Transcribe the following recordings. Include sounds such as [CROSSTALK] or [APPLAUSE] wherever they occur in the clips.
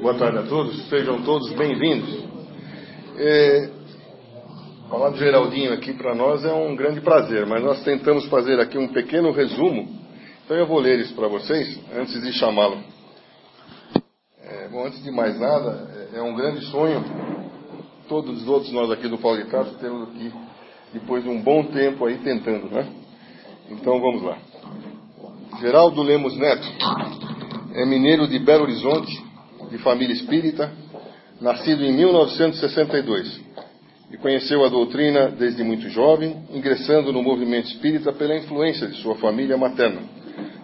Boa tarde a todos, sejam todos bem-vindos. É, falar do Geraldinho aqui para nós é um grande prazer, mas nós tentamos fazer aqui um pequeno resumo, então eu vou ler isso para vocês antes de chamá-lo. É, bom, antes de mais nada, é, é um grande sonho, todos os outros nós aqui do Paulo de Tarso temos aqui, depois de um bom tempo aí tentando, né? Então vamos lá. Geraldo Lemos Neto é mineiro de Belo Horizonte, de família espírita, nascido em 1962 e conheceu a doutrina desde muito jovem, ingressando no movimento espírita pela influência de sua família materna,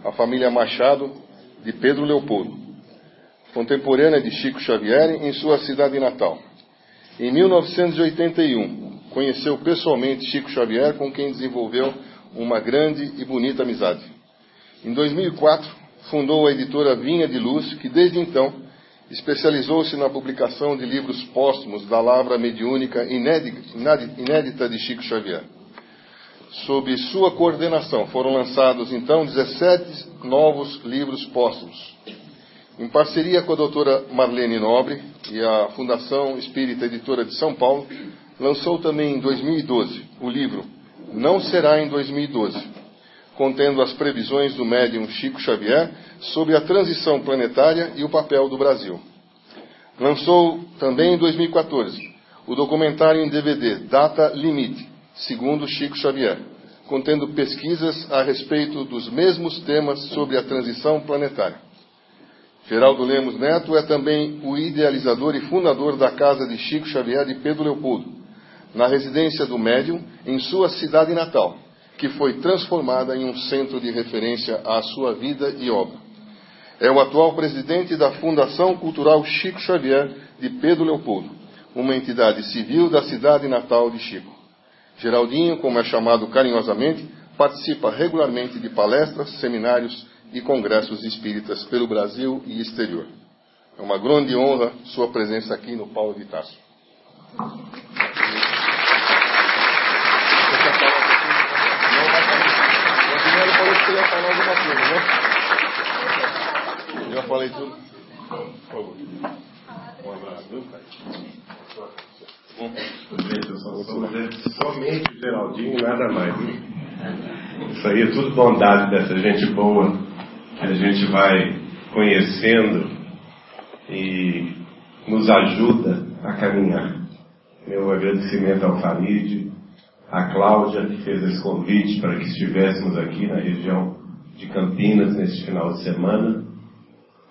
a família Machado de Pedro Leopoldo, contemporânea de Chico Xavier em sua cidade natal. Em 1981, conheceu pessoalmente Chico Xavier, com quem desenvolveu uma grande e bonita amizade. Em 2004, fundou a editora Vinha de Luz, que desde então especializou-se na publicação de livros póstumos da lavra mediúnica inédita de Chico Xavier. Sob sua coordenação foram lançados então 17 novos livros póstumos. Em parceria com a doutora Marlene Nobre e a Fundação Espírita Editora de São Paulo, lançou também em 2012 o livro Não Será em 2012, contendo as previsões do médium Chico Xavier sobre a transição planetária e o papel do Brasil. Lançou também em 2014 o documentário em DVD Data Limite, segundo Chico Xavier, contendo pesquisas a respeito dos mesmos temas sobre a transição planetária. Geraldo Lemos Neto é também o idealizador e fundador da Casa de Chico Xavier de Pedro Leopoldo, na residência do médium em sua cidade natal, que foi transformada em um centro de referência à sua vida e obra. É o atual presidente da Fundação Cultural Chico Xavier de Pedro Leopoldo, uma entidade civil da cidade natal de Chico. Geraldinho, como é chamado carinhosamente, participa regularmente de palestras, seminários e congressos espíritas pelo Brasil e exterior. É uma grande honra sua presença aqui no Paulo de Tarso. Queria falar alguma coisa, né? Já falei tudo? Por favor. Um abraço, viu, Gente, somente o Geraldinho e nada mais. Isso aí é tudo bondade dessa gente boa que a gente vai conhecendo e nos ajuda a caminhar. Meu agradecimento ao Farid, à Cláudia, que fez esse convite para que estivéssemos aqui na região de Campinas neste final de semana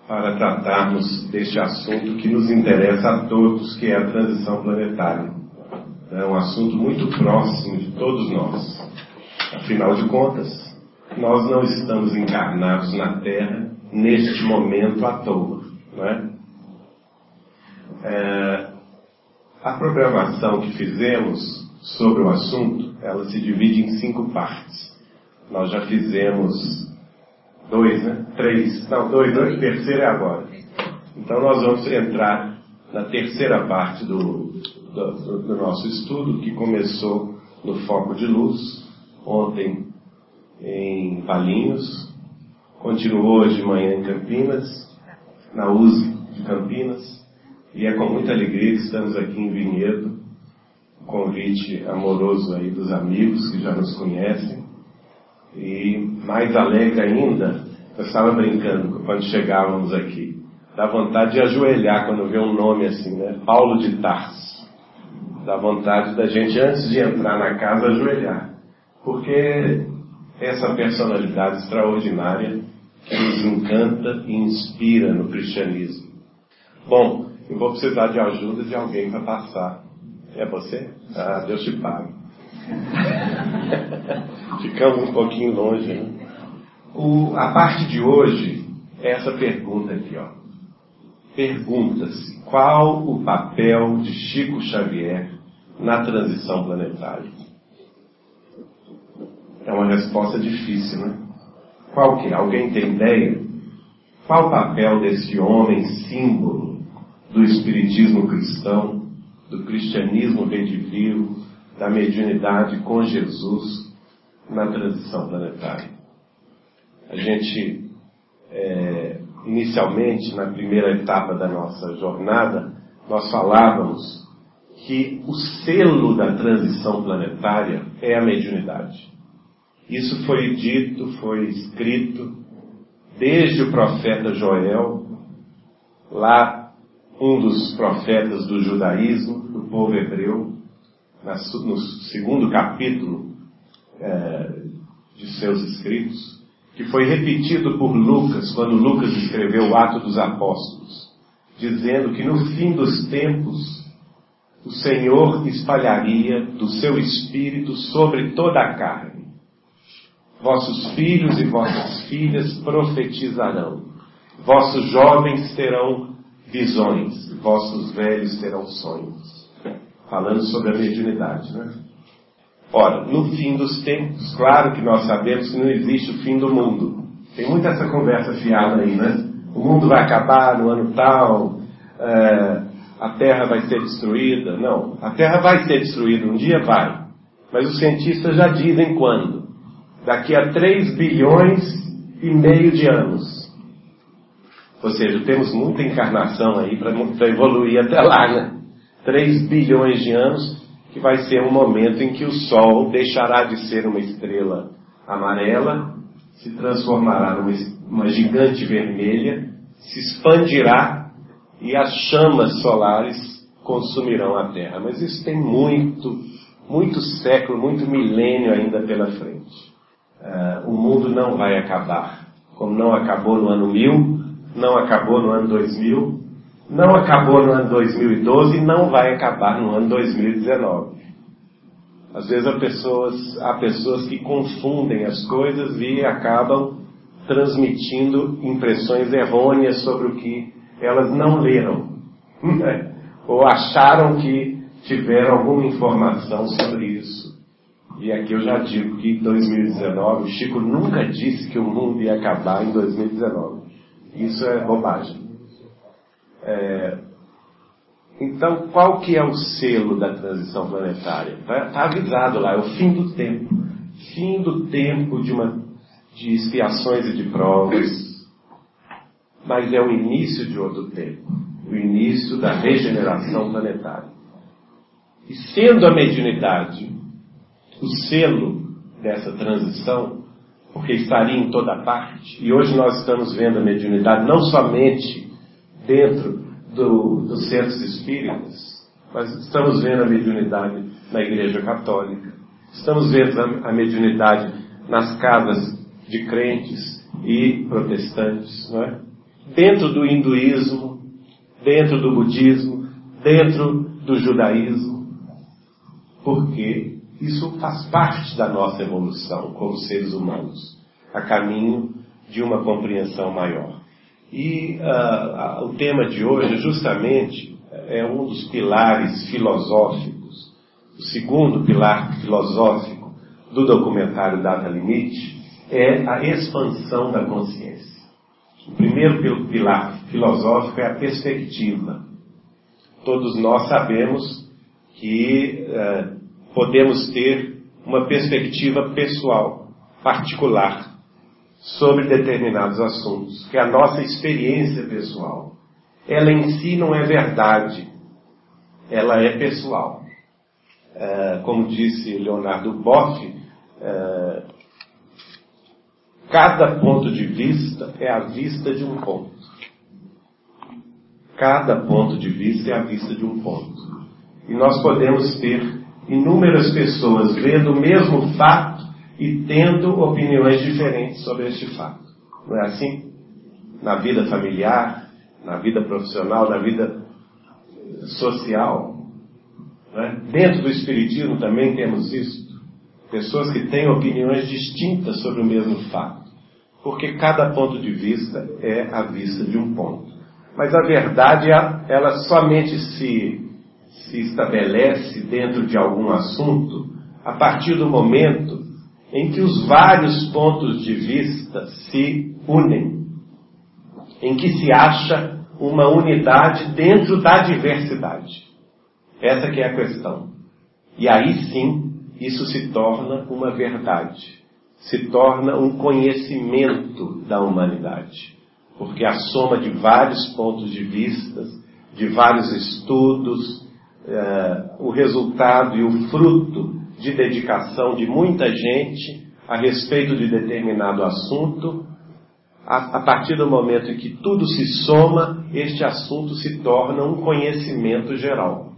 para tratarmos deste assunto que nos interessa a todos, que é a transição planetária. É um assunto muito próximo de todos nós. Afinal de contas, nós não estamos encarnados na Terra neste momento à toa. Não é? É, a programação que fizemos sobre o assunto, ela se divide em cinco partes. Nós já fizemos Dois, né? Três. Não, dois, não, o terceiro é agora. Então nós vamos entrar na terceira parte do, do, do nosso estudo, que começou no Foco de Luz, ontem em Palinhos, continuou hoje de manhã em Campinas, na USE de Campinas, e é com muita alegria que estamos aqui em Vinhedo, convite amoroso aí dos amigos que já nos conhecem, e mais alegre ainda, eu estava brincando quando chegávamos aqui. Dá vontade de ajoelhar quando vê um nome assim, né? Paulo de Tarso. Dá vontade da gente, antes de entrar na casa, ajoelhar. Porque essa personalidade extraordinária que nos encanta e inspira no cristianismo. Bom, eu vou precisar de ajuda de alguém para passar. É você? Ah, Deus te pague. [LAUGHS] Ficamos um pouquinho longe, né? O, a parte de hoje é essa pergunta aqui, ó. Pergunta-se qual o papel de Chico Xavier na transição planetária? É uma resposta difícil, né? Qual que é? Alguém tem ideia? Qual o papel desse homem símbolo do espiritismo cristão, do cristianismo redivivo, da mediunidade com Jesus na transição planetária. A gente é, inicialmente, na primeira etapa da nossa jornada, nós falávamos que o selo da transição planetária é a mediunidade. Isso foi dito, foi escrito desde o profeta Joel, lá um dos profetas do judaísmo, do povo hebreu, no segundo capítulo é, de seus escritos, que foi repetido por Lucas, quando Lucas escreveu o Ato dos Apóstolos, dizendo que no fim dos tempos o Senhor espalharia do seu espírito sobre toda a carne. Vossos filhos e vossas filhas profetizarão, vossos jovens terão visões, vossos velhos terão sonhos. Falando sobre a mediunidade, né? Ora, no fim dos tempos, claro que nós sabemos que não existe o fim do mundo. Tem muita essa conversa fiada aí, né? O mundo vai acabar no ano tal, é, a Terra vai ser destruída. Não, a Terra vai ser destruída, um dia vai. Mas os cientistas já dizem quando. Daqui a 3 bilhões e meio de anos. Ou seja, temos muita encarnação aí para evoluir até lá, né? 3 bilhões de anos que vai ser um momento em que o Sol deixará de ser uma estrela amarela, se transformará numa gigante vermelha, se expandirá e as chamas solares consumirão a Terra. Mas isso tem muito, muito século, muito milênio ainda pela frente. Uh, o mundo não vai acabar, como não acabou no ano 1000, não acabou no ano 2000, não acabou no ano 2012 e não vai acabar no ano 2019. Às vezes há pessoas, há pessoas que confundem as coisas e acabam transmitindo impressões errôneas sobre o que elas não leram. Né? Ou acharam que tiveram alguma informação sobre isso. E aqui eu já digo que em 2019, o Chico nunca disse que o mundo ia acabar em 2019. Isso é bobagem. É, então, qual que é o selo da transição planetária? Está tá avisado lá, é o fim do tempo. Fim do tempo de, uma, de expiações e de provas. Mas é o início de outro tempo. O início da regeneração planetária. E sendo a mediunidade o selo dessa transição, porque estaria em toda parte, e hoje nós estamos vendo a mediunidade não somente dentro do, dos centros espíritas, mas estamos vendo a mediunidade na Igreja Católica, estamos vendo a, mediunidade nas casas de crentes e protestantes, não é? dentro do hinduísmo, dentro do budismo, dentro do judaísmo, porque isso faz parte da nossa evolução como seres humanos, a caminho de uma compreensão maior. E uh, o tema de hoje, justamente, é um dos pilares filosóficos, o segundo pilar filosófico do documentário Data Limite é a expansão da consciência. O primeiro pilar filosófico é a perspectiva. Todos nós sabemos que uh, podemos ter uma perspectiva pessoal, particular, sobre determinados assuntos, que é a nossa experiência pessoal. Ela em si não é verdade, ela é pessoal. É, como disse Leonardo Boff, é, cada ponto de vista é a vista de um ponto. Cada ponto de vista é a vista de um ponto. E nós podemos ter inúmeras pessoas vendo o mesmo fato e tendo opiniões diferentes sobre este fato. Não é assim? Na vida familiar, na vida profissional, na vida social. É? Dentro do Espiritismo também temos isso. Pessoas que têm opiniões distintas sobre o mesmo fato. Porque cada ponto de vista é a vista de um ponto. Mas a verdade, ela somente se, se estabelece dentro de algum assunto a partir do momento em que os vários pontos de vista se unem, em que se acha uma unidade dentro da diversidade. Essa que é a questão. E aí sim, isso se torna uma verdade, se torna um conhecimento da humanidade, porque a soma de vários pontos de vista, de vários estudos, é, o resultado e o fruto de dedicação de muita gente a respeito de determinado assunto, a, a partir do momento em que tudo se soma, este assunto se torna um conhecimento geral.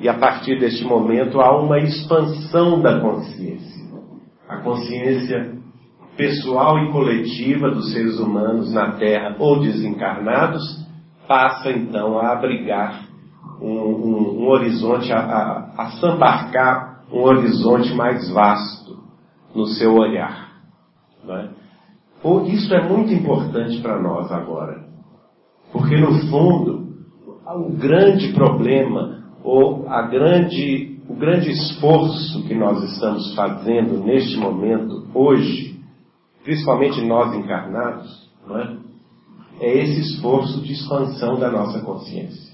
E a partir deste momento há uma expansão da consciência. A consciência pessoal e coletiva dos seres humanos na Terra ou desencarnados passa então a abrigar um, um, um horizonte, a, a, a sambarcar um horizonte mais vasto no seu olhar. É? Isso é muito importante para nós agora, porque no fundo o grande problema ou a grande, o grande esforço que nós estamos fazendo neste momento, hoje, principalmente nós encarnados, é? é esse esforço de expansão da nossa consciência.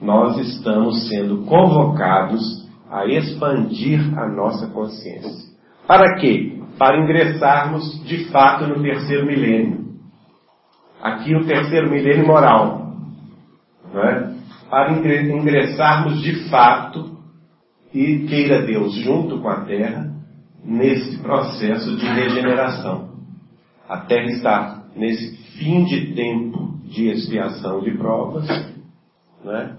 Nós estamos sendo convocados a expandir a nossa consciência. Para quê? Para ingressarmos de fato no terceiro milênio. Aqui o terceiro milênio moral. Não é? Para ingressarmos de fato e queira Deus junto com a terra nesse processo de regeneração. A terra está nesse fim de tempo de expiação de provas, né?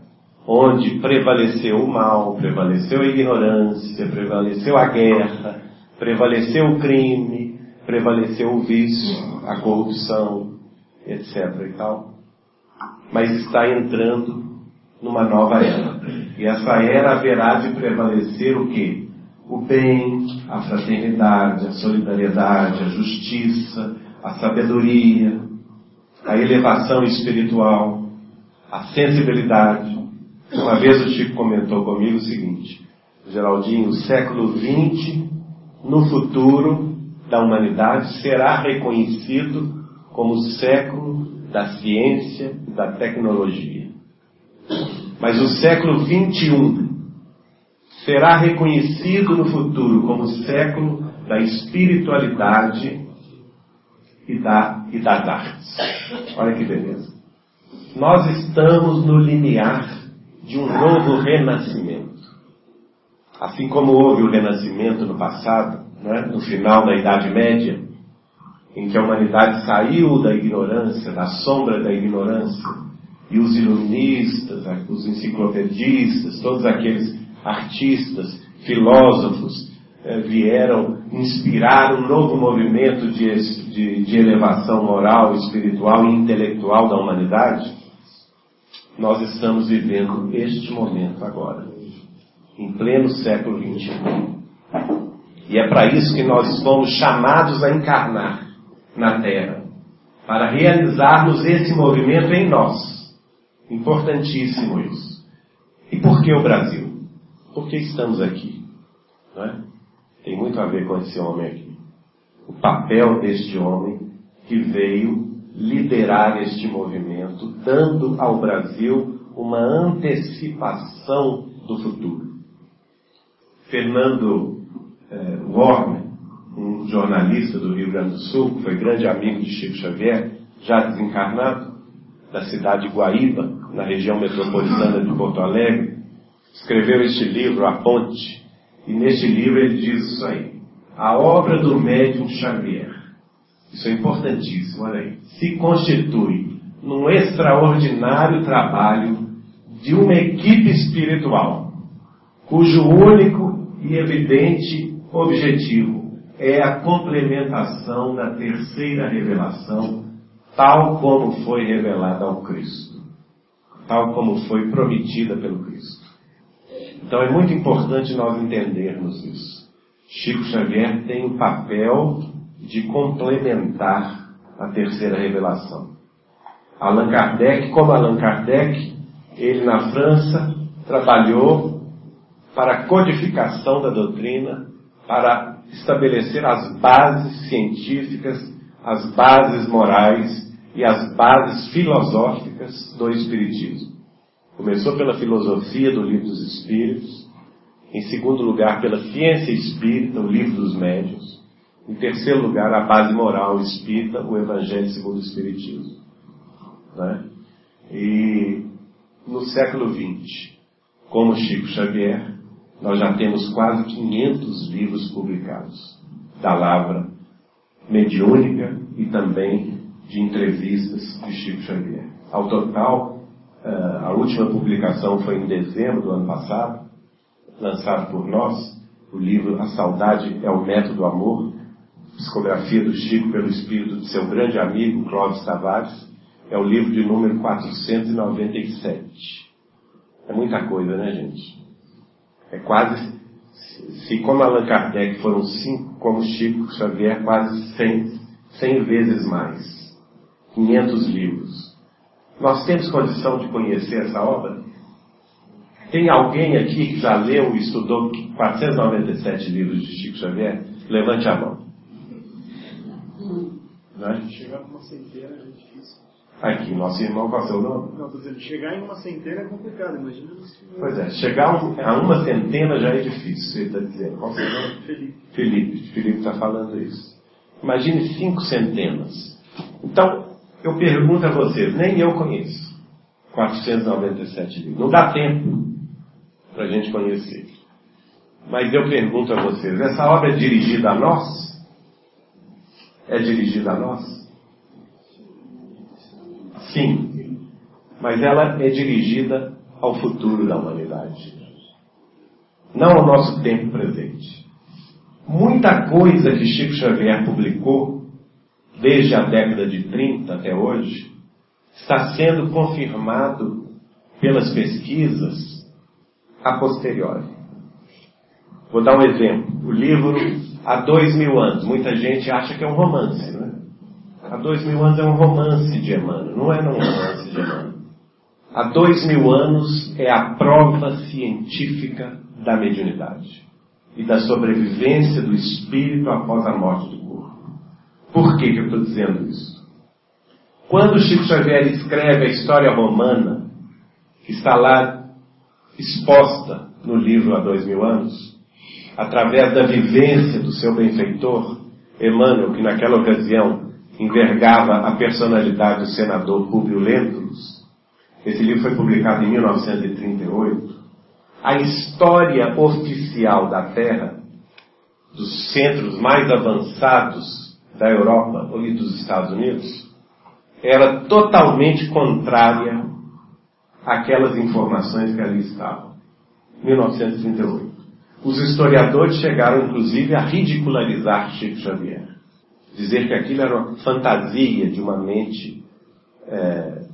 Onde prevaleceu o mal, prevaleceu a ignorância, prevaleceu a guerra, prevaleceu o crime, prevaleceu o vício, a corrupção, etc. e tal. Mas está entrando numa nova era. E essa era haverá de prevalecer o quê? O bem, a fraternidade, a solidariedade, a justiça, a sabedoria, a elevação espiritual, a sensibilidade. Uma vez o Chico comentou comigo o seguinte, Geraldinho, o século XX, no futuro da humanidade, será reconhecido como o século da ciência e da tecnologia. Mas o século XXI será reconhecido no futuro como o século da espiritualidade e, da, e das artes. Olha que beleza. Nós estamos no limiar de um novo renascimento. Assim como houve o renascimento no passado, né, no final da Idade Média, em que a humanidade saiu da ignorância, da sombra da ignorância, e os iluministas, os enciclopedistas, todos aqueles artistas, filósofos, eh, vieram inspirar um novo movimento de, de, de elevação moral, espiritual e intelectual da humanidade, nós estamos vivendo este momento agora, em pleno século XXI. E é para isso que nós fomos chamados a encarnar na Terra, para realizarmos esse movimento em nós. Importantíssimo isso. E por que o Brasil? Por que estamos aqui? É? Tem muito a ver com esse homem aqui. O papel deste homem que veio liderar este movimento, dando ao Brasil uma antecipação do futuro. Fernando eh, Warner, um jornalista do Rio Grande do Sul, que foi grande amigo de Chico Xavier, já desencarnado, da cidade de Guaíba, na região metropolitana de Porto Alegre, escreveu este livro, A Ponte, e neste livro ele diz isso aí. A obra do médium Xavier isso é importantíssimo, olha aí. Se constitui num extraordinário trabalho de uma equipe espiritual, cujo único e evidente objetivo é a complementação da terceira revelação, tal como foi revelada ao Cristo, tal como foi prometida pelo Cristo. Então é muito importante nós entendermos isso. Chico Xavier tem um papel de complementar a terceira revelação. Allan Kardec, como Allan Kardec, ele na França trabalhou para a codificação da doutrina, para estabelecer as bases científicas, as bases morais e as bases filosóficas do Espiritismo. Começou pela filosofia do Livro dos Espíritos, em segundo lugar pela ciência espírita, o Livro dos Médios, Em terceiro lugar, a base moral espírita, o Evangelho segundo o Espiritismo. Né? E no século XX, como Chico Xavier, nós já temos quase 500 livros publicados da Lavra mediúnica e também de entrevistas de Chico Xavier. Ao total, eh, a última publicação foi em dezembro do ano passado, lançado por nós, o livro A Saudade é o Método Amor, psicografia do Chico pelo espírito de seu grande amigo Clóvis Tavares, é o livro de número 497. É muita coisa, né, gente? É quase, se como Allan Kardec foram cinco, como Chico Xavier, quase 100, 100 vezes mais. 500 livros. Nós temos condição de conhecer essa obra? Tem alguém aqui que já leu e estudou 497 livros de Chico Xavier? Levante a mão. Né? Chegar uma centena é difícil. Aqui, nosso irmão, qual o seu nome? Não, estou dizendo, chegar em uma centena é complicado, imagina. Pois é, chegar a uma centena já é difícil, ele está dizendo. Qual o seu nome? Felipe. Felipe, Felipe está falando isso. Imagine cinco centenas. Então, eu pergunto a vocês, nem eu conheço 497 livros. Não dá tempo para a gente conhecer. Mas eu pergunto a vocês, essa obra é dirigida a nós? É dirigida a nós? Sim. Mas ela é dirigida ao futuro da humanidade. Não ao nosso tempo presente. Muita coisa que Chico Xavier publicou desde a década de 30 até hoje, está sendo confirmado pelas pesquisas a posteriori. Vou dar um exemplo. O livro Há Dois Mil Anos. Muita gente acha que é um romance, né? Há Dois Mil Anos é um romance de Emmanuel. Não é um romance de Emmanuel. Há dois mil anos é a prova científica da mediunidade e da sobrevivência do espírito após a morte do por que, que eu estou dizendo isso? Quando Chico Xavier escreve a história romana, que está lá exposta no livro há dois mil anos, através da vivência do seu benfeitor, Emmanuel, que naquela ocasião envergava a personalidade do senador Publio Lentulus, esse livro foi publicado em 1938, a história oficial da Terra, dos centros mais avançados da Europa e dos Estados Unidos era totalmente contrária àquelas informações que ali estavam. 1938. Os historiadores chegaram, inclusive, a ridicularizar Chico Xavier. Dizer que aquilo era uma fantasia de uma mente é,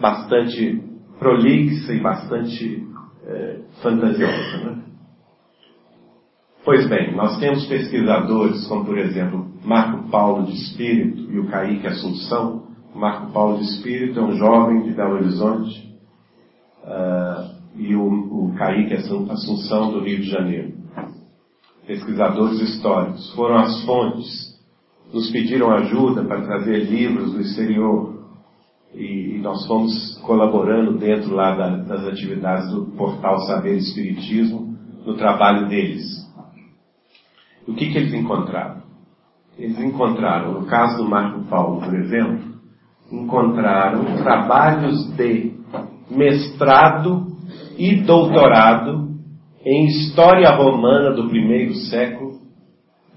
bastante prolixa e bastante é, fantasiosa. Né? Pois bem, nós temos pesquisadores como, por exemplo, Marco Paulo de Espírito e o Caíque Assunção. Marco Paulo de Espírito é um jovem de Belo Horizonte uh, e o, o Caíque Assunção do Rio de Janeiro. Pesquisadores históricos. Foram as fontes. Nos pediram ajuda para trazer livros do exterior e, e nós fomos colaborando dentro lá da, das atividades do portal Saber Espiritismo no trabalho deles. O que, que eles encontraram? Eles encontraram, no caso do Marco Paulo, por exemplo, encontraram trabalhos de mestrado e doutorado em história romana do primeiro século.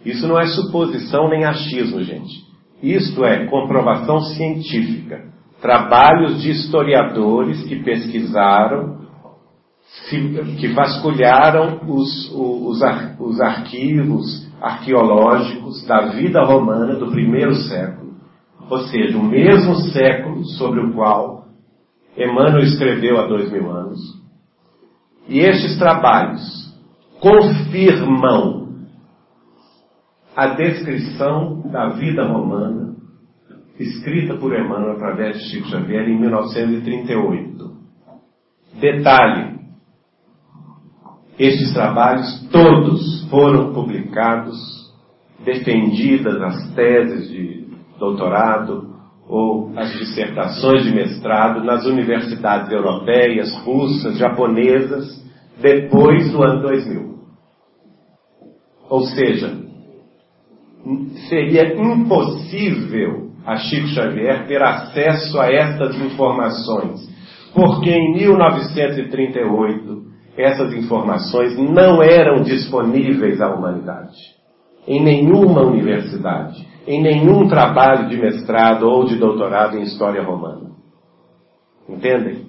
Isso não é suposição nem achismo, gente. Isto é comprovação científica. Trabalhos de historiadores que pesquisaram que vasculharam os, os, os arquivos arqueológicos da vida romana do primeiro século, ou seja, o mesmo século sobre o qual Emmanuel escreveu há dois mil anos. E estes trabalhos confirmam a descrição da vida romana escrita por Emmanuel através de Chico Xavier em 1938. Detalhe: estes trabalhos todos foram publicados, defendidas as teses de doutorado ou as dissertações de mestrado nas universidades europeias, russas, japonesas, depois do ano 2000. Ou seja, seria impossível a Chico Xavier ter acesso a estas informações, porque em 1938 essas informações não eram disponíveis à humanidade, em nenhuma universidade, em nenhum trabalho de mestrado ou de doutorado em história romana. Entendem?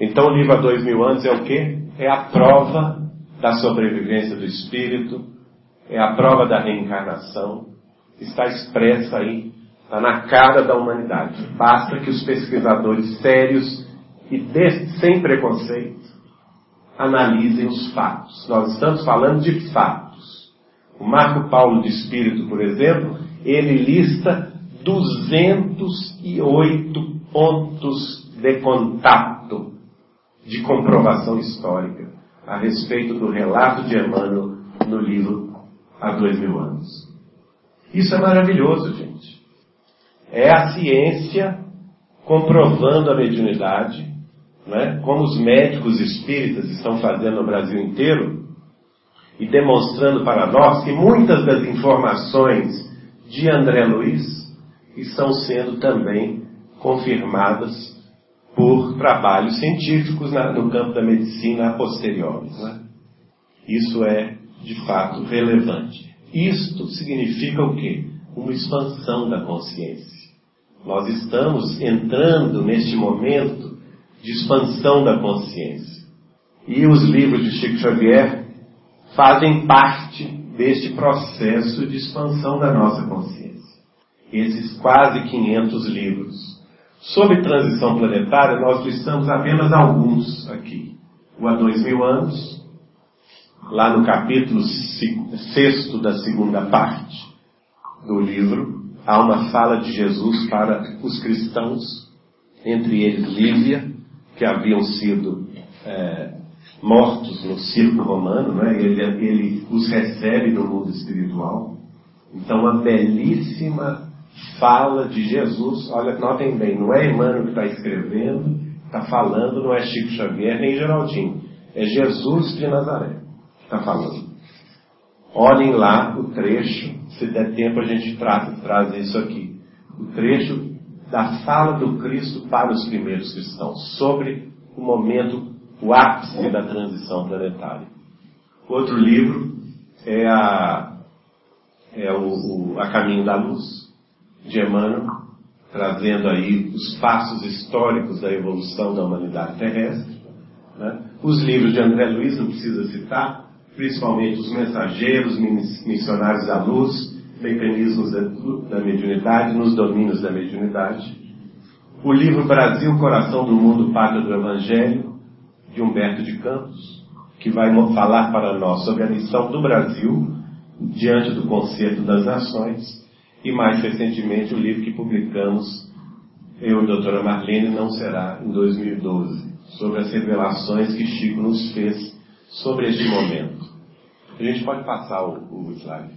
Então o livro há dois mil anos é o quê? É a prova da sobrevivência do espírito, é a prova da reencarnação, está expressa aí, está na cara da humanidade. Basta que os pesquisadores sérios e de, sem preconceito analisem os fatos. Nós estamos falando de fatos. O Marco Paulo de Espírito, por exemplo, ele lista 208 pontos de contato de comprovação histórica a respeito do relato de Emmanuel no livro Há Dois Mil Anos. Isso é maravilhoso, gente. É a ciência comprovando a mediunidade, né? como os médicos espíritas estão fazendo no Brasil inteiro, e demonstrando para nós que muitas das informações de André Luiz estão sendo também confirmadas por trabalhos científicos na, no campo da medicina a posteriori. Né? Isso é, de fato, relevante. Isto significa o quê? Uma expansão da consciência. Nós estamos entrando neste momento de expansão da consciência. E os livros de Chico Xavier fazem parte deste processo de expansão da nossa consciência. Esses quase 500 livros Sobre transição planetária, nós listamos apenas alguns aqui. O há dois mil anos, lá no capítulo sexto da segunda parte do livro, há uma fala de Jesus para os cristãos, entre eles Lívia, que haviam sido é, mortos no circo romano, né? ele, ele os recebe no mundo espiritual. Então, uma belíssima fala de Jesus. Olha, notem bem, não é Emmanuel que está escrevendo, está falando, não é Chico Xavier nem Geraldinho. É Jesus de Nazaré que está falando. Olhem lá o trecho, se der tempo a gente trata, traz isso aqui. O trecho da fala do Cristo para os primeiros cristãos, sobre o momento, o ápice da transição planetária. Outro livro é a, é o, o A Caminho da Luz, de Emmanuel, trazendo aí os passos históricos da evolução da humanidade terrestre. Né? Os livros de André Luiz, não precisa citar, principalmente os mensageiros, missionários da luz, mecanismos da, da mediunidade, nos domínios da mediunidade. O livro Brasil, Coração do Mundo, Pátria do Evangelho, de Humberto de Campos, que vai falar para nós sobre a missão do Brasil diante do concerto das nações e mais recentemente o livro que publicamos, eu e a doutora Marlene, não será em 2012, sobre as revelações que Chico nos fez sobre este momento. A gente pode passar o, o slide.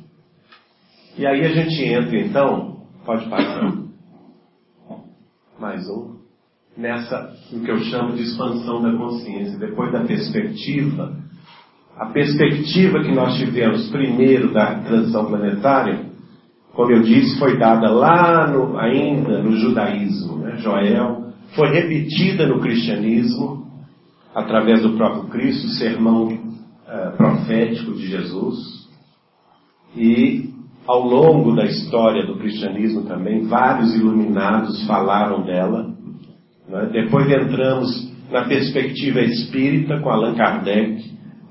E aí a gente entra então, pode passar. Mais um. Nessa, o que eu chamo de expansão da consciência, depois da perspectiva, a perspectiva que nós tivemos primeiro da transição planetária, como eu disse, foi dada lá no, ainda no judaísmo, né? Joel, foi repetida no cristianismo, através do próprio Cristo, o sermão uh, profético de Jesus, e ao longo da história do cristianismo também, vários iluminados falaram dela. Né? Depois entramos na perspectiva espírita com Allan Kardec,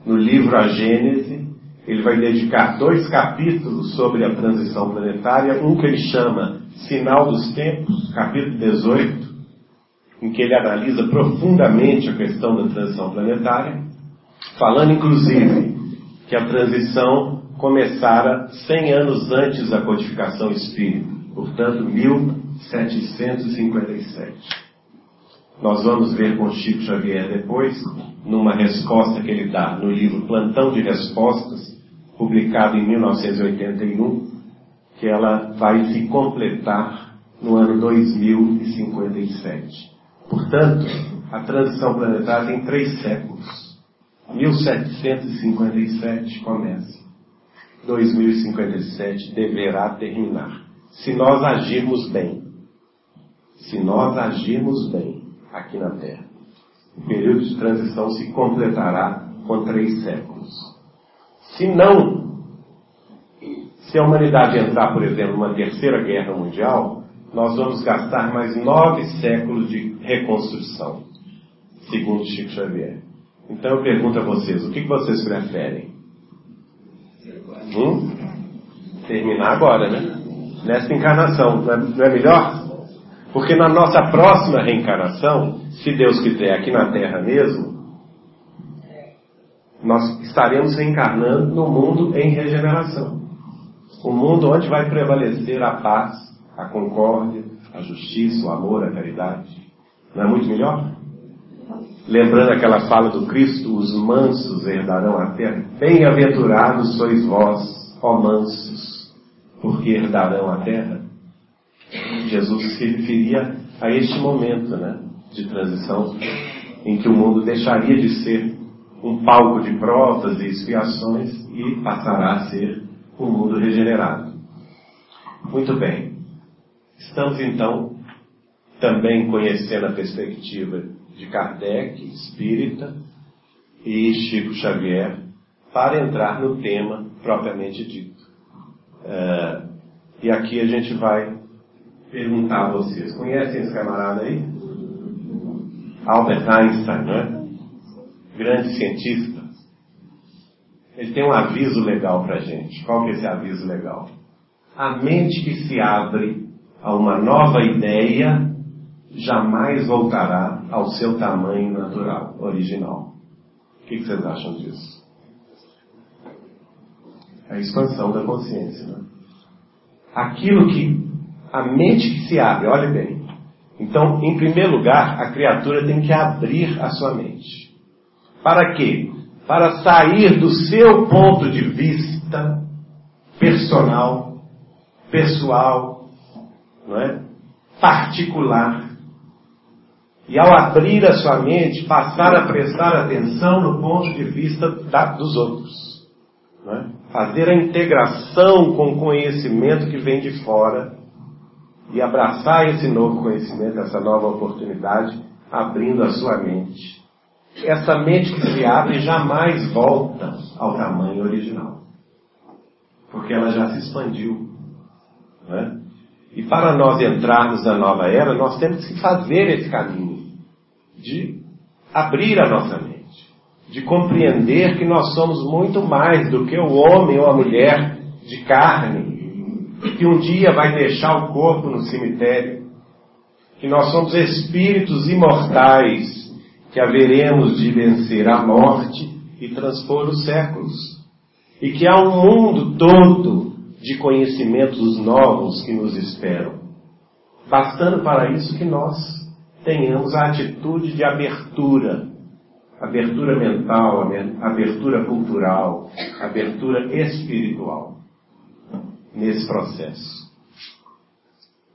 no livro A Gênese, ele vai dedicar dois capítulos sobre a transição planetária, um que ele chama Sinal dos Tempos, capítulo 18, em que ele analisa profundamente a questão da transição planetária, falando inclusive que a transição começara 100 anos antes da codificação espírita, portanto 1757. Nós vamos ver com Chico Xavier depois, numa resposta que ele dá no livro Plantão de Respostas, publicado em 1981, que ela vai se completar no ano 2057. Portanto, a transição planetária tem três séculos. 1757 começa. 2057 deverá terminar. Se nós agirmos bem. Se nós agirmos bem aqui na Terra. O período de transição se completará com três séculos. Se não, se a humanidade entrar, por exemplo, numa terceira guerra mundial, nós vamos gastar mais nove séculos de reconstrução, segundo Chico Xavier. Então eu pergunto a vocês, o que vocês preferem? Hum? Terminar agora, né? Nessa encarnação, não é, é melhor? Porque na nossa próxima reencarnação, se Deus quiser, aqui na Terra mesmo, nós estaremos reencarnando no mundo em regeneração. O mundo onde vai prevalecer a paz, a concórdia, a justiça, o amor, a caridade. Não é muito melhor? Lembrando aquela fala do Cristo, os mansos herdarão a terra. Bem-aventurados sois vós, ó mansos, porque herdarão a terra. Jesus se referia a este momento né, de transição em que o mundo deixaria de ser um palco de provas e expiações e passará a ser um mundo regenerado. Muito bem. Estamos então também conhecendo a perspectiva de Kardec, espírita, e Chico Xavier, para entrar no tema propriamente dito. Uh, e aqui a gente vai perguntar a vocês: conhecem esse camarada aí? Albert Einstein, não é? Grande cientista. Ele tem um aviso legal para gente. Qual que é esse aviso legal? A mente que se abre a uma nova ideia jamais voltará ao seu tamanho natural, original. O que, vocês acham disso? É a expansão da consciência. Né? Aquilo que a mente que se abre, olhe bem. Então, em primeiro lugar, a criatura tem que abrir a sua mente. Para quê? Para sair do seu ponto de vista personal, pessoal, não é? particular, e ao abrir a sua mente, passar a prestar atenção no ponto de vista da, dos outros. É? Fazer a integração com o conhecimento que vem de fora e abraçar esse novo conhecimento, essa nova oportunidade, abrindo a sua mente. Essa mente que se abre jamais volta ao tamanho original, porque ela já se expandiu. É? E para nós entrarmos na nova era, nós temos que fazer esse caminho de abrir a nossa mente, de compreender que nós somos muito mais do que o homem ou a mulher de carne, que um dia vai deixar o corpo no cemitério, que nós somos espíritos imortais, que haveremos de vencer a morte e transpor os séculos, e que há um mundo todo de conhecimentos novos que nos esperam, bastando para isso que nós tenhamos a atitude de abertura, abertura mental, abertura cultural, abertura espiritual nesse processo.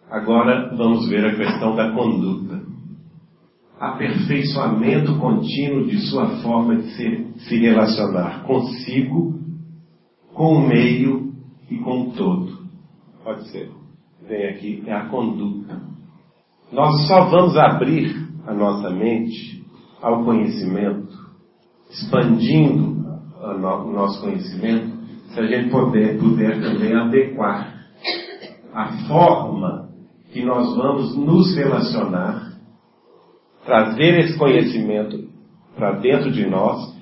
Agora vamos ver a questão da conduta. Aperfeiçoamento contínuo de sua forma de se, se relacionar consigo, com o meio e com o todo. Pode ser. Vem aqui, é a conduta. Nós só vamos abrir a nossa mente ao conhecimento, expandindo o nosso conhecimento, se a gente puder, puder também adequar a forma que nós vamos nos relacionar, trazer esse conhecimento para dentro de nós,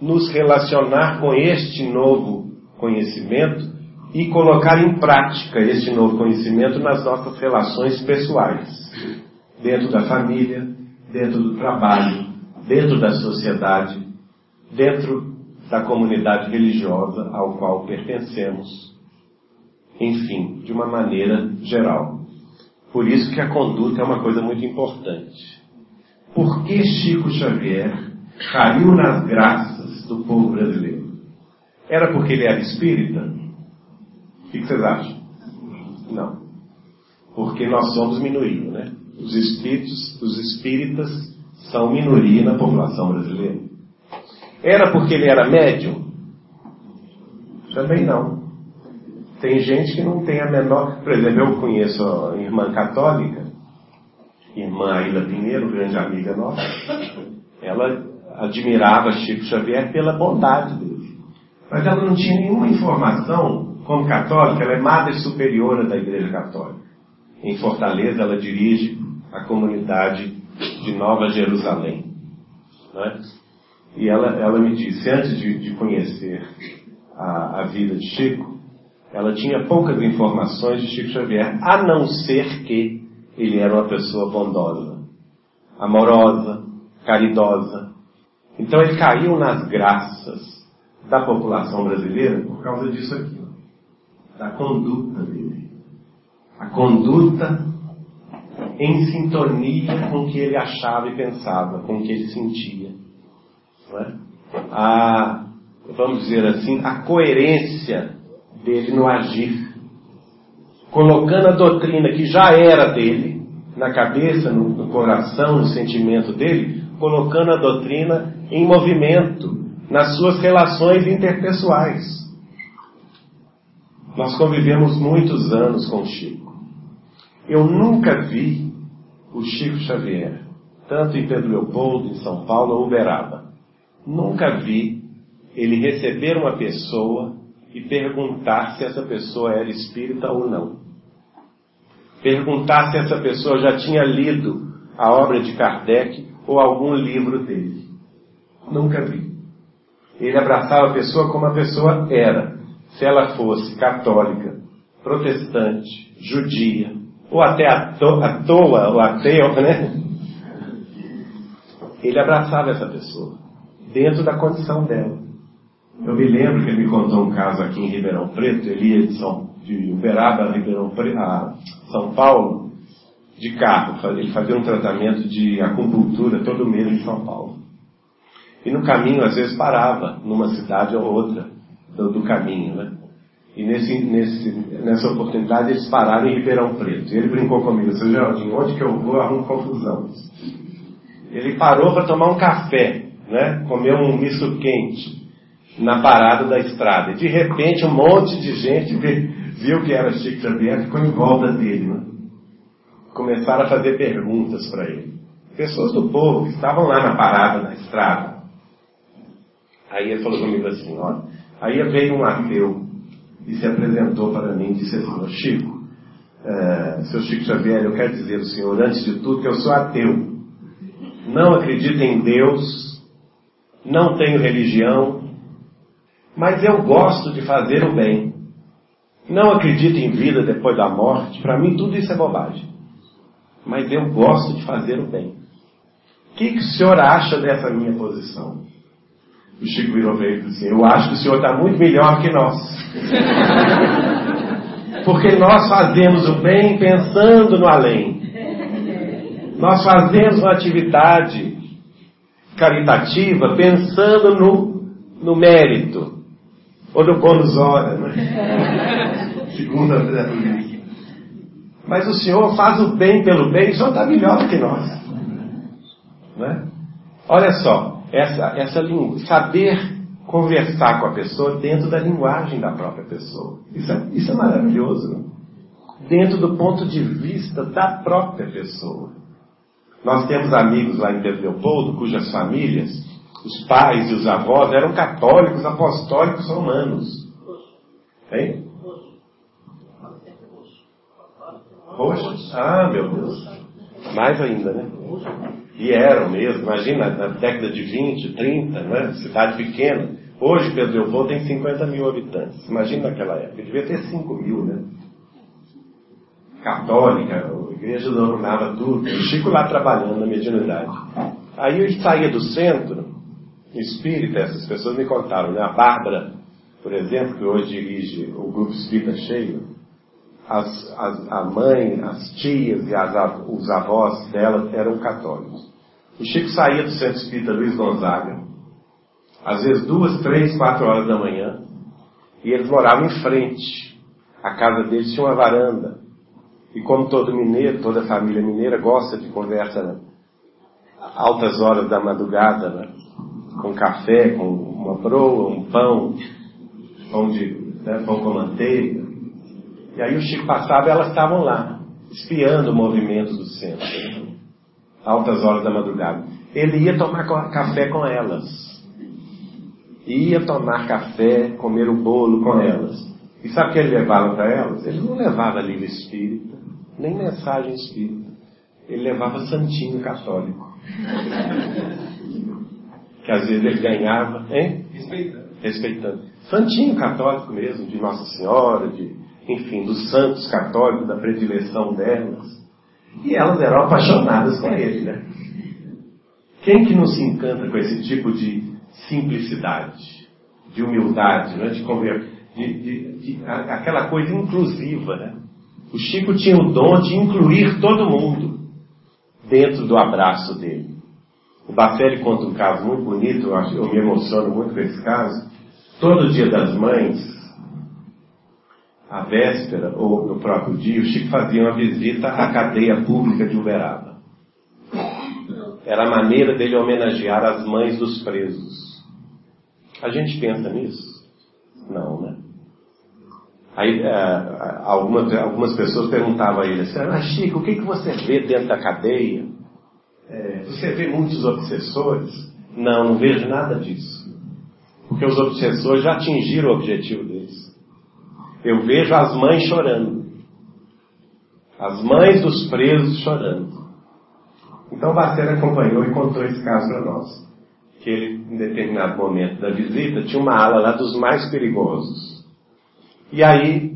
nos relacionar com este novo conhecimento e colocar em prática este novo conhecimento nas nossas relações pessoais, dentro da família, dentro do trabalho, dentro da sociedade, dentro da comunidade religiosa ao qual pertencemos, enfim, de uma maneira geral. Por isso que a conduta é uma coisa muito importante. Por que Chico Xavier caiu nas graças do povo brasileiro? Era porque ele era espírita? O que vocês acham? Não. Porque nós somos minoria, né? Os espíritos, os espíritas são minoria na população brasileira. Era porque ele era médium? Também não. Tem gente que não tem a menor. Por exemplo, eu conheço a irmã católica, irmã Aila Pinheiro, grande amiga nossa. Ela admirava Chico Xavier pela bondade dele. Mas ela não tinha nenhuma informação, como católica, ela é madre superiora da Igreja Católica. Em Fortaleza, ela dirige a comunidade de Nova Jerusalém. Né? E ela, ela me disse, antes de, de conhecer a, a vida de Chico, ela tinha poucas informações de Chico Xavier, a não ser que ele era uma pessoa bondosa, amorosa, caridosa. Então ele caiu nas graças da população brasileira por causa disso aqui, da conduta dele. A conduta em sintonia com o que ele achava e pensava, com o que ele sentia. É? A, vamos dizer assim, a coerência dele no agir. Colocando a doutrina que já era dele, na cabeça, no, no coração, no sentimento dele, colocando a doutrina em movimento nas suas relações interpessoais. Nós convivemos muitos anos com o Chico. Eu nunca vi o Chico Xavier, tanto em Pedro Leopoldo, em São Paulo ou Uberaba. Nunca vi ele receber uma pessoa e perguntar se essa pessoa era espírita ou não. Perguntar se essa pessoa já tinha lido a obra de Kardec ou algum livro dele. Nunca vi. Ele abraçava a pessoa como a pessoa era. Se ela fosse católica, protestante, judia, ou até à, to à toa, ou ateu, né? Ele abraçava essa pessoa, dentro da condição dela. Eu me lembro que ele me contou um caso aqui em Ribeirão Preto, ele ia de, São, de Uberaba a, Ribeirão Preto, a São Paulo, de carro. Ele fazia um tratamento de acupuntura todo mês em São Paulo. E no caminho, às vezes, parava numa cidade ou outra do, do caminho, né? E nesse, nesse, nessa oportunidade eles pararam em Ribeirão Preto. E ele brincou comigo, seu Geraldinho, onde que eu vou arrumo confusão. Ele parou para tomar um café, né? Comer um misto quente na parada da estrada. E de repente um monte de gente viu que era Chico Xavier e ficou em volta dele. Né? Começaram a fazer perguntas para ele. Pessoas do povo que estavam lá na parada da estrada. Aí ele falou comigo assim, olha, aí veio um ateu e se apresentou para mim e disse assim, Chico, é, seu Chico Xavier, eu quero dizer ao senhor, antes de tudo, que eu sou ateu. Não acredito em Deus, não tenho religião, mas eu gosto de fazer o bem. Não acredito em vida depois da morte, para mim tudo isso é bobagem. Mas eu gosto de fazer o bem. O que, que o senhor acha dessa minha posição? O Chico virou ele e disse assim, eu acho que o senhor está muito melhor que nós. [LAUGHS] Porque nós fazemos o bem pensando no além. Nós fazemos uma atividade caritativa pensando no, no mérito. Ou no bônus hora, né? [LAUGHS] Segundo a Mas o Senhor faz o bem pelo bem, o Senhor está melhor do que nós. Né? Olha só, essa, essa saber conversar com a pessoa dentro da linguagem da própria pessoa. Isso é, isso é maravilhoso. Né? Dentro do ponto de vista da própria pessoa. Nós temos amigos lá em Pedro Leopoldo, cujas famílias, os pais e os avós eram católicos, apostólicos romanos. Hein? Roxos? Ah, meu Deus. Mais ainda, né? E eram mesmo, imagina, na década de 20, 30, né? cidade pequena. Hoje Pedro Leopoldo tem 50 mil habitantes. Imagina naquela época, devia ter 5 mil, né? Católica, a igreja dominava tudo. O Chico lá trabalhando na mediunidade. Aí ele saía do centro, espírita, essas pessoas me contaram, né? A Bárbara, por exemplo, que hoje dirige o grupo espírita cheio, as, as, a mãe, as tias e as, os avós dela eram católicos. O Chico saía do centro espírita Luiz Gonzaga, às vezes duas, três, quatro horas da manhã, e eles moravam em frente. A casa deles tinha uma varanda. E como todo mineiro, toda família mineira gosta de conversa né? altas horas da madrugada, né? com café, com uma broa, um pão, pão, de, né? pão com manteiga. E aí o Chico passava e elas estavam lá, espiando o movimento do centro. Né? Altas horas da madrugada. Ele ia tomar café com elas. Ia tomar café, comer o bolo com elas. E sabe o que ele levava para elas? Ele não levava livro espírita, nem mensagem espírita. Ele levava santinho católico. [LAUGHS] que às vezes ele ganhava, hein? Respeitando. Respeitando. Santinho católico mesmo, de Nossa Senhora, de, enfim, dos santos católicos, da predileção delas. E elas eram apaixonadas com ele, né? Quem que não se encanta com esse tipo de simplicidade, de humildade, né? de, de, de, de aquela coisa inclusiva, né? O Chico tinha o dom de incluir todo mundo dentro do abraço dele. O Bacelli conta um caso muito bonito, eu, acho, eu me emociono muito com esse caso. Todo dia das mães, a véspera ou no próprio dia, o Chico fazia uma visita à cadeia pública de Uberaba. Era a maneira dele homenagear as mães dos presos. A gente pensa nisso? Não, né? Aí é, algumas, algumas pessoas perguntavam a ele assim, ah, Chico, o que, que você vê dentro da cadeia? É, você vê muitos obsessores? Não, não vejo nada disso. Porque os obsessores já atingiram o objetivo deles. Eu vejo as mães chorando. As mães dos presos chorando. Então Bacena acompanhou e contou esse caso para nós. Que ele, em determinado momento da visita, tinha uma ala lá dos mais perigosos. E aí,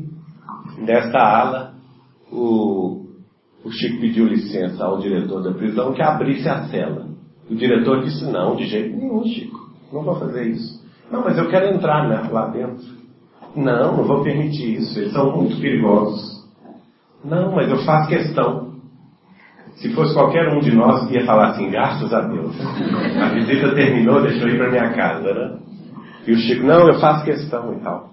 nessa ala, o, o Chico pediu licença ao diretor da prisão que abrisse a cela. O diretor disse, não, de jeito nenhum, Chico. Não vou fazer isso. Não, mas eu quero entrar né, lá dentro. Não, não vou permitir isso, eles são muito perigosos. Não, mas eu faço questão. Se fosse qualquer um de nós, ia falar assim, graças a Deus. A visita terminou, deixou ir para minha casa, né? E o Chico, não, eu faço questão e tal.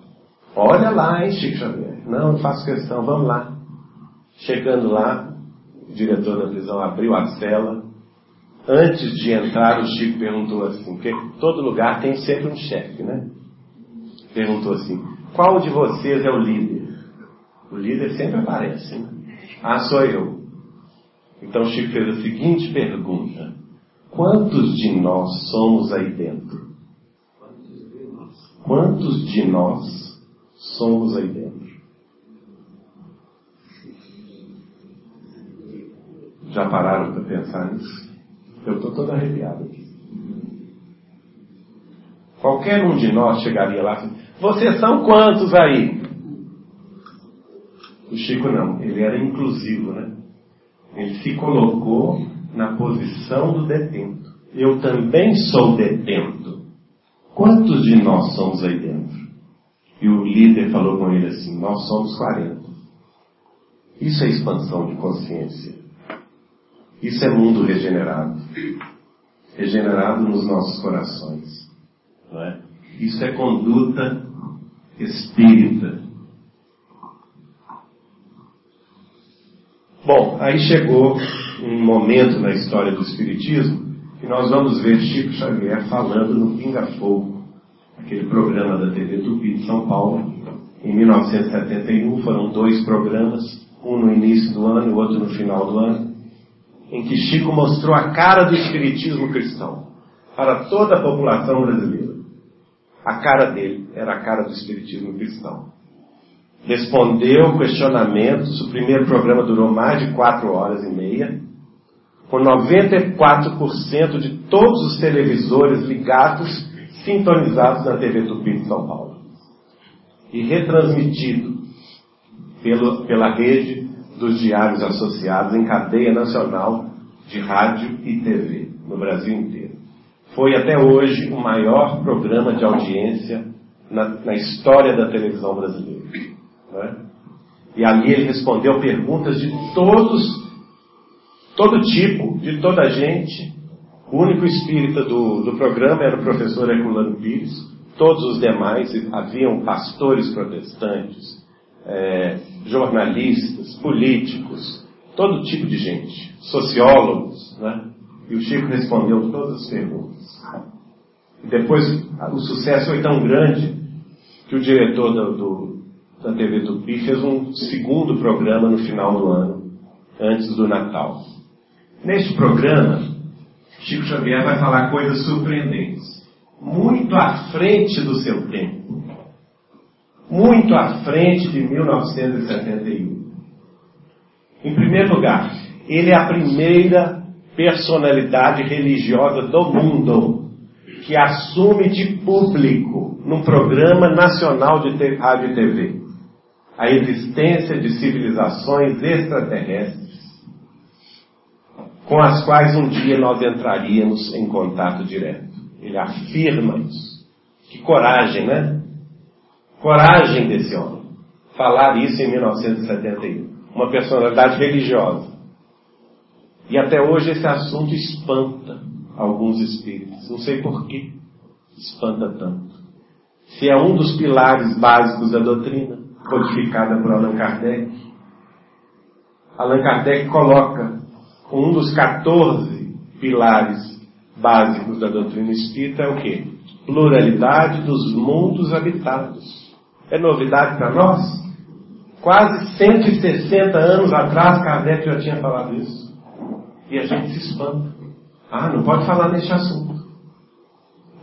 Olha lá, hein, Chico Xavier. Não, eu faço questão, vamos lá. Chegando lá, o diretor da prisão abriu a cela. Antes de entrar, o Chico perguntou assim, porque todo lugar tem sempre um chefe, né? Perguntou assim, qual de vocês é o líder? O líder sempre aparece. Né? Ah, sou eu. Então Chico fez a seguinte pergunta: Quantos de nós somos aí dentro? Quantos de nós somos aí dentro? Já pararam para pensar nisso? Eu estou todo arrepiado aqui. Qualquer um de nós chegaria lá e vocês são quantos aí? O Chico não, ele era inclusivo, né? Ele se colocou na posição do detento. Eu também sou detento. Quantos de nós somos aí dentro? E o líder falou com ele assim: Nós somos 40. Isso é expansão de consciência. Isso é mundo regenerado. Regenerado nos nossos corações. Não é? Isso é conduta espírita. Bom, aí chegou um momento na história do Espiritismo que nós vamos ver Chico Xavier falando no Pinga Fogo, aquele programa da TV Tupi de São Paulo. Em 1971 foram dois programas, um no início do ano e outro no final do ano, em que Chico mostrou a cara do Espiritismo cristão para toda a população brasileira. A cara dele era a cara do Espiritismo cristão. Respondeu questionamentos. O primeiro programa durou mais de quatro horas e meia, com 94% de todos os televisores ligados, sintonizados na TV Tupi de São Paulo. E retransmitido pelo, pela rede dos diários associados em cadeia nacional de rádio e TV no Brasil inteiro foi até hoje o maior programa de audiência na, na história da televisão brasileira. Né? E ali ele respondeu perguntas de todos, todo tipo, de toda a gente. O único espírita do, do programa era o professor Herculano Pires. Todos os demais haviam pastores protestantes, é, jornalistas, políticos, todo tipo de gente, sociólogos, né? E o Chico respondeu todas as perguntas. E depois o sucesso foi tão grande que o diretor do, do, da TV Tupi, fez um segundo programa no final do ano, antes do Natal. Neste programa, Chico Xavier vai falar coisas surpreendentes, muito à frente do seu tempo, muito à frente de 1971. Em primeiro lugar, ele é a primeira personalidade religiosa do mundo que assume de público, num programa nacional de rádio e TV, a existência de civilizações extraterrestres com as quais um dia nós entraríamos em contato direto. Ele afirma isso. Que coragem, né? Coragem desse homem. Falar isso em 1971. Uma personalidade religiosa. E até hoje esse assunto espanta alguns espíritos. Não sei por que espanta tanto. Se é um dos pilares básicos da doutrina, codificada por Allan Kardec, Allan Kardec coloca um dos 14 pilares básicos da doutrina espírita é o quê? Pluralidade dos mundos habitados. É novidade para nós? Quase 160 anos atrás, Kardec já tinha falado isso. E a gente se espanta. Ah, não pode falar nesse assunto.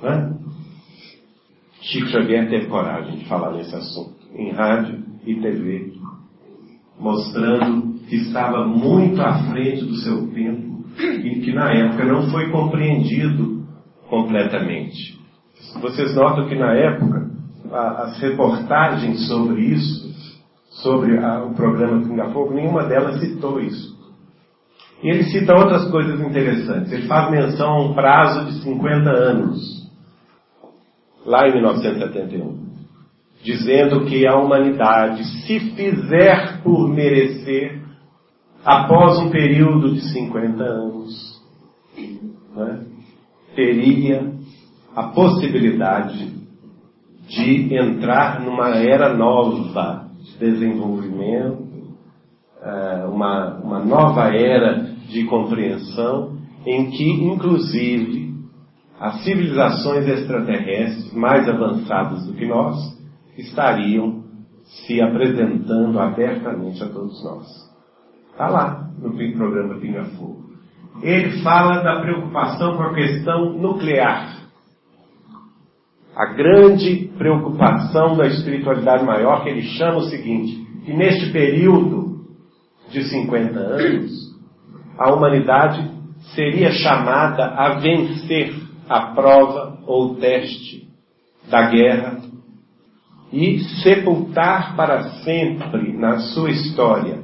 Não é? Chico Xavier teve coragem de falar nesse assunto, em rádio e TV, mostrando que estava muito à frente do seu tempo e que na época não foi compreendido completamente. Vocês notam que na época as reportagens sobre isso, sobre o programa Pinga Fogo, nenhuma delas citou isso. E ele cita outras coisas interessantes. Ele faz menção a um prazo de 50 anos, lá em 1971, dizendo que a humanidade, se fizer por merecer, após um período de 50 anos, né, teria a possibilidade de entrar numa era nova de desenvolvimento, é, uma, uma nova era de compreensão, em que, inclusive, as civilizações extraterrestres mais avançadas do que nós estariam se apresentando abertamente a todos nós. Está lá no programa Pinga Fogo. Ele fala da preocupação com a questão nuclear. A grande preocupação da espiritualidade maior, que ele chama o seguinte, que neste período de 50 anos, a humanidade seria chamada a vencer a prova ou teste da guerra e sepultar para sempre na sua história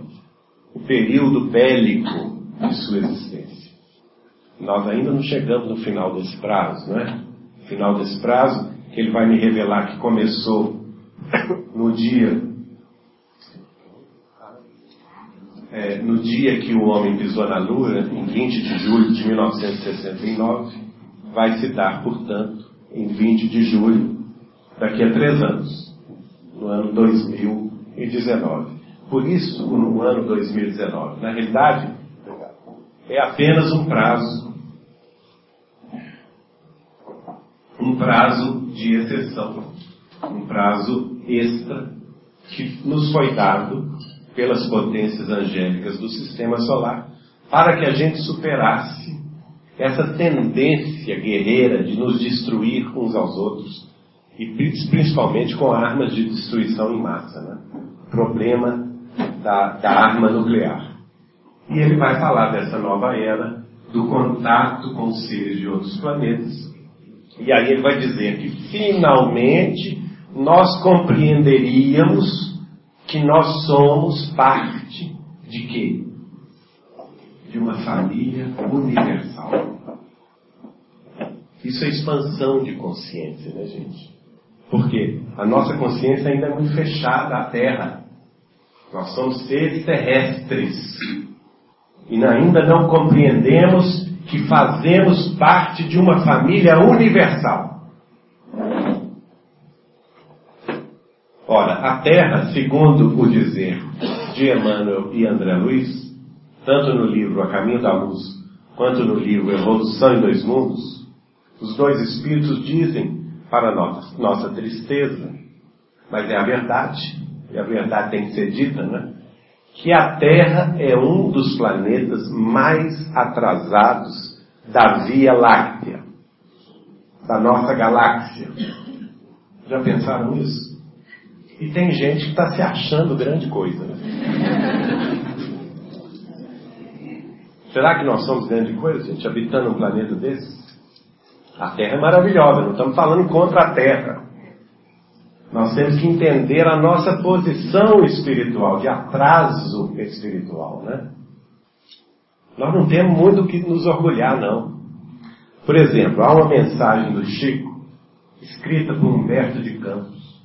o período bélico de sua existência. Nós ainda não chegamos no final desse prazo, não é? Final desse prazo, ele vai me revelar que começou [COUGHS] no dia é, no dia que o homem pisou na Lua, em 20 de julho de 1969, vai se dar, portanto, em 20 de julho, daqui a três anos, no ano 2019. Por isso, no ano 2019, na realidade, é apenas um prazo, um prazo de exceção, um prazo extra que nos foi dado pelas potências angélicas do sistema solar para que a gente superasse essa tendência guerreira de nos destruir uns aos outros e principalmente com armas de destruição em massa, né? Problema da, da arma nuclear. E ele vai falar dessa nova era, do contato com seres de outros planetas. E aí ele vai dizer que finalmente nós compreenderíamos que nós somos parte de quê? De uma família universal. Isso é expansão de consciência, né, gente? Porque a nossa consciência ainda é muito fechada à Terra. Nós somos seres terrestres. E ainda não compreendemos que fazemos parte de uma família universal. Ora, a Terra, segundo o dizer de Emmanuel e André Luiz, tanto no livro A Caminho da Luz, quanto no livro Evolução em Dois Mundos, os dois espíritos dizem, para nossa, nossa tristeza, mas é a verdade, e a verdade tem que ser dita, né? Que a Terra é um dos planetas mais atrasados da Via Láctea, da nossa galáxia. Já pensaram nisso? E tem gente que está se achando grande coisa. Né? Será que nós somos grande coisa, gente, habitando um planeta desse? A Terra é maravilhosa, não estamos falando contra a Terra. Nós temos que entender a nossa posição espiritual, de atraso espiritual, né? Nós não temos muito o que nos orgulhar, não. Por exemplo, há uma mensagem do Chico, escrita por Humberto de Campos,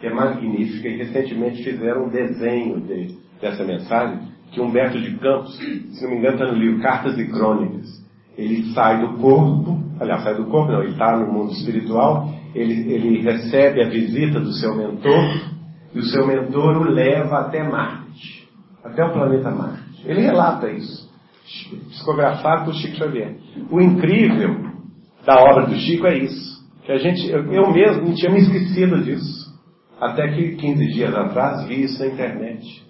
que é magnífica, e recentemente fizeram um desenho de, dessa mensagem, que Humberto de Campos, se não me engano, está no livro Cartas e Crônicas. Ele sai do corpo, aliás, sai do corpo, não, ele está no mundo espiritual ele, ele recebe a visita do seu mentor e o seu mentor o leva até Marte, até o planeta Marte. Ele relata isso, psicografado por Chico Xavier. O incrível da obra do Chico é isso, que a gente, eu, eu mesmo não tinha me esquecido disso, até que 15 dias atrás vi isso na internet.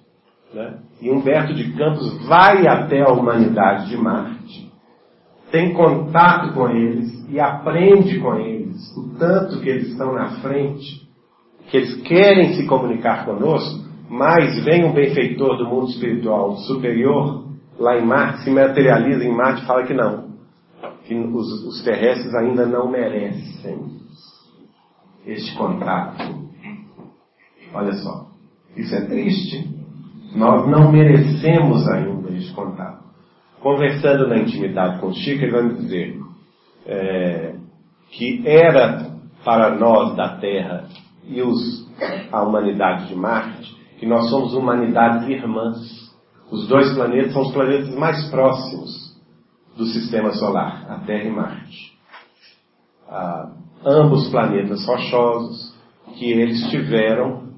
Né? E Humberto de Campos vai até a humanidade de Marte, tem contato com eles e aprende com eles o tanto que eles estão na frente, que eles querem se comunicar conosco, mas vem um benfeitor do mundo espiritual superior, lá em Marte, se materializa em Marte e fala que não. Que os, os terrestres ainda não merecem este contato. Olha só, isso é triste. Nós não merecemos ainda este contato. Conversando na intimidade com o Chico, ele vai me dizer: é, que era para nós da Terra e os, a humanidade de Marte, que nós somos humanidades irmãs. Os dois planetas são os planetas mais próximos do sistema solar, a Terra e Marte. Ah, ambos planetas rochosos, que eles tiveram,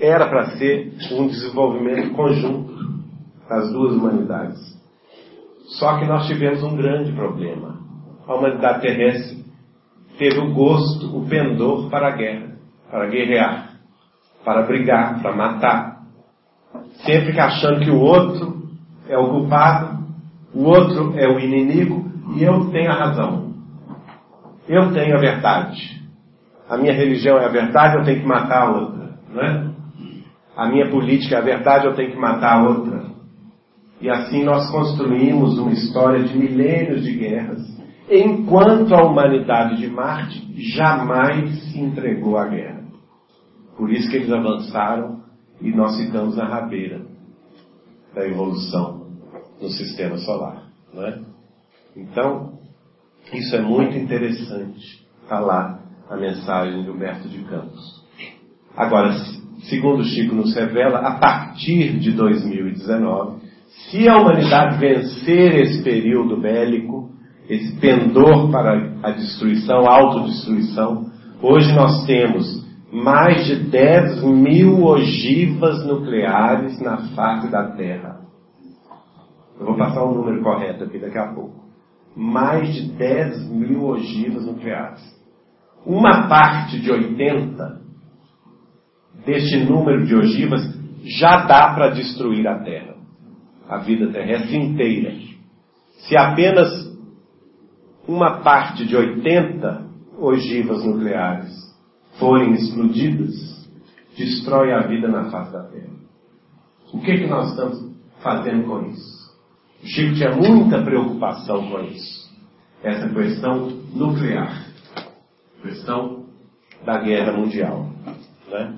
era para ser um desenvolvimento conjunto das duas humanidades. Só que nós tivemos um grande problema a humanidade terrestre teve o gosto, o pendor para a guerra, para guerrear, para brigar, para matar. Sempre que achando que o outro é o culpado, o outro é o inimigo e eu tenho a razão. Eu tenho a verdade. A minha religião é a verdade, eu tenho que matar a outra. Não é? A minha política é a verdade, eu tenho que matar a outra. E assim nós construímos uma história de milênios de guerras enquanto a humanidade de Marte jamais se entregou à guerra. Por isso que eles avançaram e nós ficamos na rabeira da evolução no sistema solar. Não é? Então, isso é muito interessante. Está lá a mensagem de Humberto de Campos. Agora, segundo Chico nos revela, a partir de 2019, se a humanidade vencer esse período bélico, esse pendor para a destruição, a autodestruição. Hoje nós temos mais de 10 mil ogivas nucleares na face da Terra. Eu vou passar o um número correto aqui daqui a pouco. Mais de 10 mil ogivas nucleares. Uma parte de 80 deste número de ogivas já dá para destruir a Terra, a vida terrestre inteira. Se apenas uma parte de 80 ogivas nucleares forem explodidas, destrói a vida na face da Terra. O que, que nós estamos fazendo com isso? O Chico tinha muita preocupação com isso. Essa questão nuclear. Questão da guerra mundial. Né?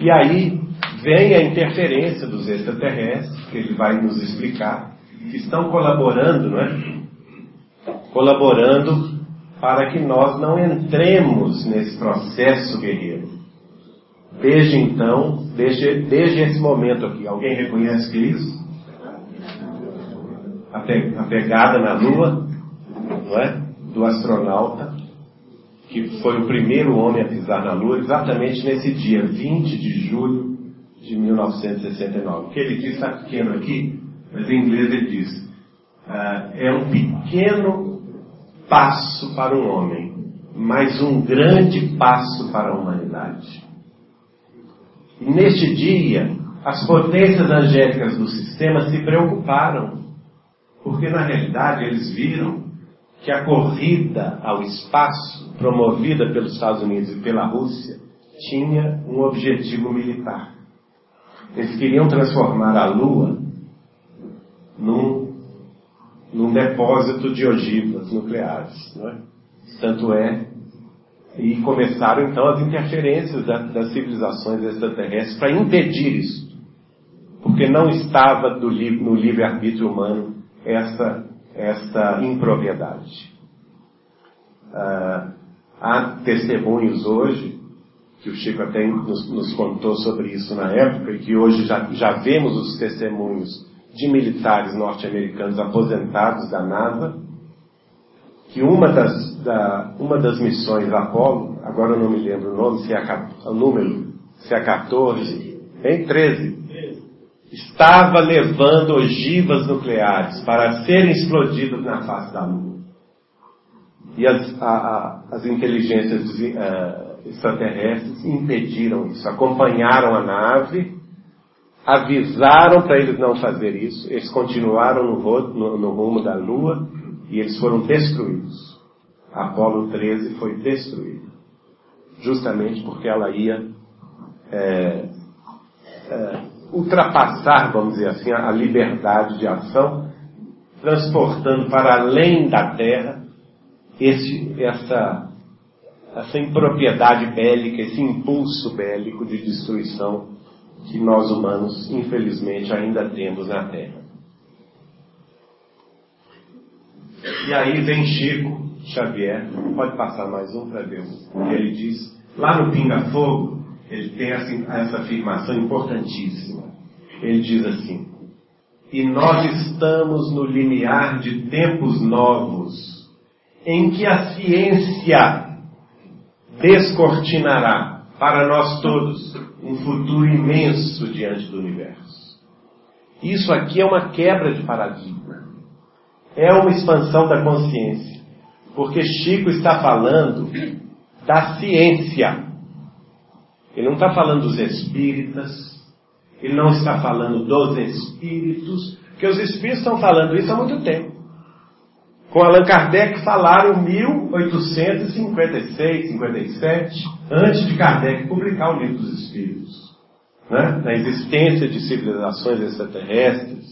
E aí vem a interferência dos extraterrestres, que ele vai nos explicar, que estão colaborando, não é? colaborando para que nós não entremos nesse processo guerreiro. Desde então, desde, desde esse momento aqui, alguém reconhece que isso? A pegada na Lua, não é? Do astronauta, que foi o primeiro homem a pisar na Lua, exatamente nesse dia, 20 de julho de 1969. O que ele diz está pequeno aqui, mas em inglês ele diz: uh, é um pequeno passo para um homem, mas um grande passo para a humanidade. E neste dia, as potências angélicas do sistema se preocuparam, porque na realidade eles viram que a corrida ao espaço, promovida pelos Estados Unidos e pela Rússia, tinha um objetivo militar. Eles queriam transformar a Lua num, num depósito de ogivas nucleares. Não é? Tanto é. E começaram então as interferências da, das civilizações extraterrestres para impedir isso. Porque não estava do, no livre-arbítrio humano essa, essa impropriedade. Ah, há testemunhos hoje, que o Chico até nos, nos, contou sobre isso na época, e que hoje já, já vemos os testemunhos de militares norte-americanos aposentados da NASA, que uma das, da, uma das missões Apolo, agora eu não me lembro o nome, se é a, o número, se é 14, em 13, estava levando ogivas nucleares para serem explodidas na face da Lua. E as, a, a, as inteligências uh, extraterrestres impediram isso, acompanharam a nave, avisaram para eles não fazer isso, eles continuaram no, no, no rumo da Lua e eles foram destruídos. Apolo 13 foi destruído, justamente porque ela ia é, é, ultrapassar, vamos dizer assim, a liberdade de ação, transportando para além da Terra esse, essa, essa impropriedade bélica, esse impulso bélico de destruição que nós humanos, infelizmente, ainda temos na Terra. E aí vem Chico Xavier, pode passar mais um para o que ele diz. Lá no Pinga Fogo, ele tem essa afirmação importantíssima. Ele diz assim: E nós estamos no limiar de tempos novos, em que a ciência descortinará para nós todos um futuro imenso diante do universo. Isso aqui é uma quebra de paradigma. É uma expansão da consciência. Porque Chico está falando da ciência ele não está falando dos espíritas, ele não está falando dos espíritos, porque os espíritos estão falando isso há muito tempo. Com Allan Kardec falaram em 1856, 57, antes de Kardec publicar o livro dos Espíritos. Né? Na existência de civilizações extraterrestres.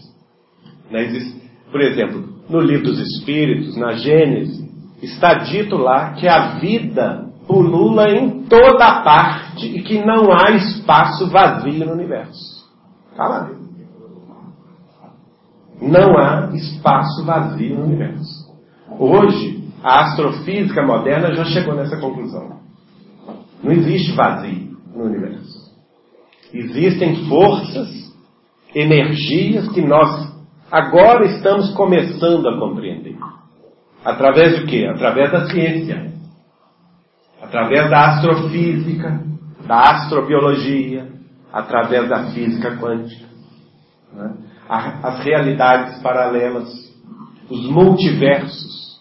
Exist... Por exemplo, no livro dos Espíritos, na Gênese, está dito lá que a vida pulula em toda parte e que não há espaço vazio no universo. Está lá. Não há espaço vazio no universo. Hoje, a astrofísica moderna já chegou nessa conclusão. Não existe vazio no universo. Existem forças, energias que nós agora estamos começando a compreender. Através do quê? Através da ciência através da astrofísica, da astrobiologia, através da física quântica. Né? As realidades paralelas, os multiversos.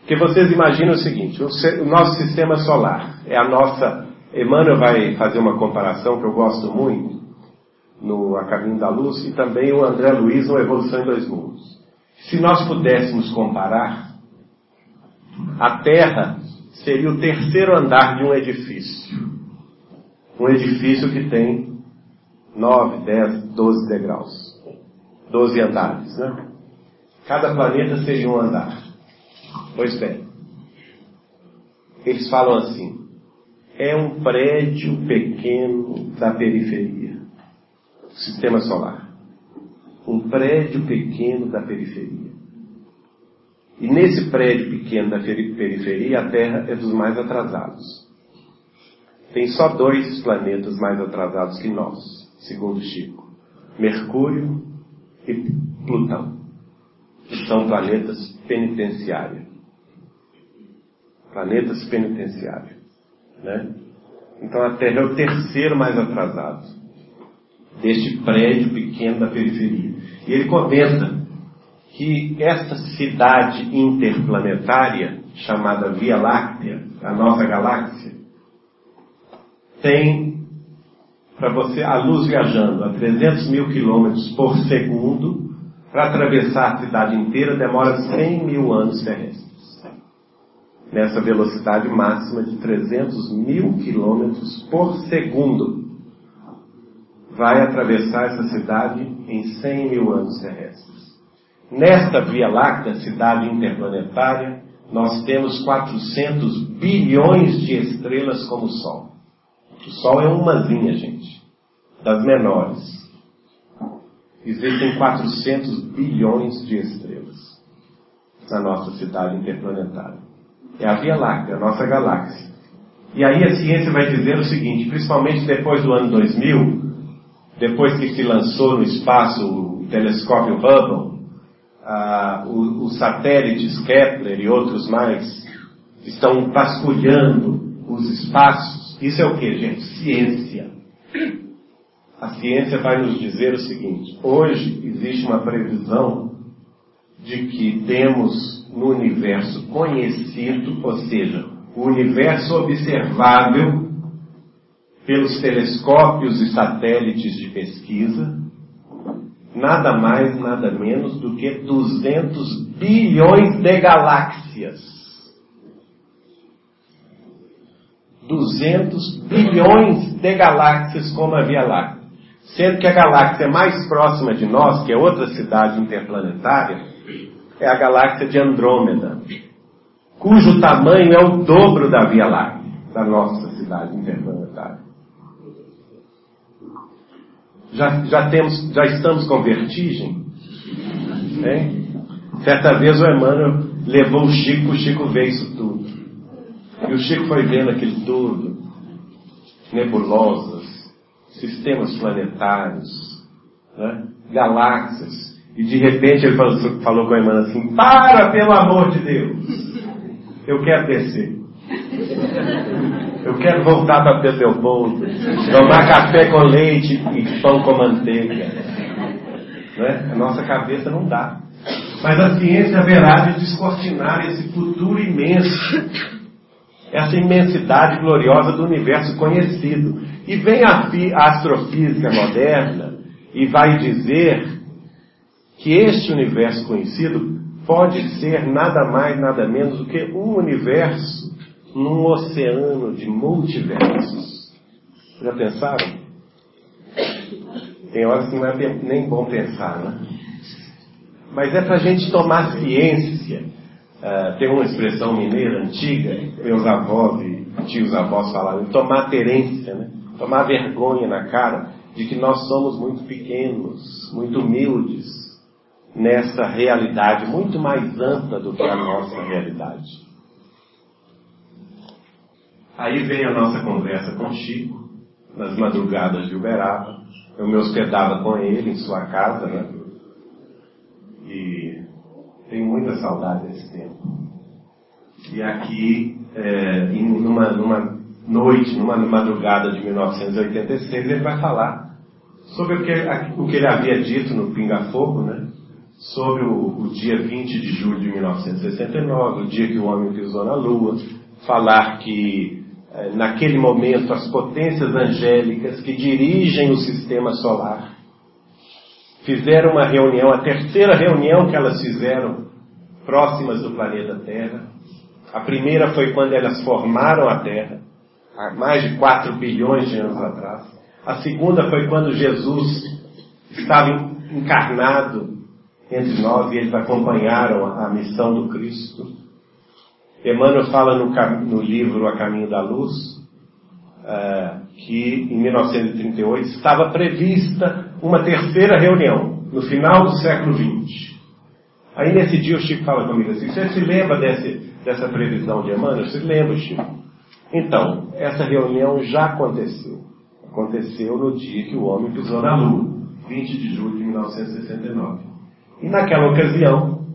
Porque vocês imaginam o seguinte: o nosso sistema solar é a nossa. Emmanuel vai fazer uma comparação que eu gosto muito no A Caminho da Luz e também o André Luiz no Evolução em Dois Mundos. Se nós pudéssemos comparar a Terra seria o terceiro andar de um edifício. Um edifício que tem 9, 10, 12 degraus. 12 andares, né? Cada planeta seria um andar. Pois bem. Eles falam assim: é um prédio pequeno da periferia. Sistema solar. Um prédio pequeno da periferia. E nesse prédio pequeno da periferia, a Terra é dos mais atrasados. Tem só dois planetas mais atrasados que nós, segundo Chico: Mercúrio e Plutão, que são planetas penitenciários. Planetas penitenciários. Né? Então a Terra é o terceiro mais atrasado deste prédio pequeno da periferia. E ele comenta que essa cidade interplanetária, chamada Via Láctea, a nossa galáxia, tem para você, a luz viajando a 300 mil quilômetros por segundo, para atravessar a cidade inteira demora 100 mil anos terrestres. Nessa velocidade máxima de 300 mil quilômetros por segundo. Vai atravessar essa cidade em 100 mil anos terrestres. Nesta Via Láctea, cidade interplanetária, nós temos 400 bilhões de estrelas como o Sol. O Sol é umazinha, gente, das menores. Existem 400 bilhões de estrelas na nossa cidade interplanetária. É a Via Láctea, a nossa galáxia. E aí a ciência vai dizer o seguinte, principalmente depois do ano 2000, depois que se lançou no espaço o telescópio Hubble, ah, os, satélites Kepler e outros mais estão vasculhando os espaços. Isso é o que, gente? Ciência. A ciência vai nos dizer o seguinte: hoje existe uma previsão de que temos no universo conhecido, ou seja, o universo observável pelos telescópios e satélites de pesquisa, nada mais, nada menos do que 200 bilhões de galáxias. 200 bilhões de galáxias como a Via Láctea. Sendo que a galáxia mais próxima de nós, que é outra cidade interplanetária, é a galáxia de Andrômeda, cujo tamanho é o dobro da Via Láctea, da nossa cidade interplanetária. Já, já, temos, já estamos com vertigem? Certa vez o Emmanuel levou o Chico, o Chico vê isso tudo. E o Chico foi vendo aquilo tudo, nebulosas, sistemas planetários, né? galáxias. E de repente ele falou, falou com a irmã assim: Para, pelo amor de Deus! Eu quero descer. Eu quero voltar para Pedro Leopoldo, tomar café com leite e pão com manteiga. Né? A nossa cabeça não dá. Mas a ciência haverá de descortinar esse futuro imenso, essa imensidade gloriosa do universo conhecido. E vem a, a astrofísica moderna e vai dizer que este universo conhecido pode ser nada mais, nada menos do que um universo num oceano de multiversos. Já pensaram? Tem horas que não é nem bom pensar, né? Mas é para a gente tomar ciência. Uh, tem uma expressão mineira antiga, meus avós e tios avós falaram, tomar terência, né? tomar vergonha na cara de que nós somos muito pequenos, muito humildes nessa realidade muito mais ampla do que a nossa realidade. Aí vem a nossa conversa com Chico, nas madrugadas de Uberaba. Eu me hospedava com ele em sua casa, né? E tenho muita saudade desse tempo. E aqui, é, numa, numa noite, numa madrugada de 1986, ele vai falar sobre o que, o que ele havia dito no Pinga Fogo, né? Sobre o, o dia 20 de julho de 1969, o dia que o homem pisou na Lua, falar que naquele momento, as potências angélicas que dirigem o sistema solar fizeram uma reunião, a terceira reunião que elas fizeram próximas do planeta Terra. A primeira foi quando elas formaram a Terra, há mais de 4 bilhões de anos atrás. A segunda foi quando Jesus estava encarnado entre nós e eles acompanharam a missão do Cristo. Emmanuel fala no, no livro A Caminho da Luz uh, que em 1938 estava prevista uma terceira reunião, no final do século XX. Aí nesse dia o Chico fala comigo assim, você se lembra desse, dessa previsão de Emmanuel? Se lembra, Chico? Então, essa reunião já aconteceu. Aconteceu no dia que o homem pisou na Lua, 20 de julho de 1969. E naquela ocasião,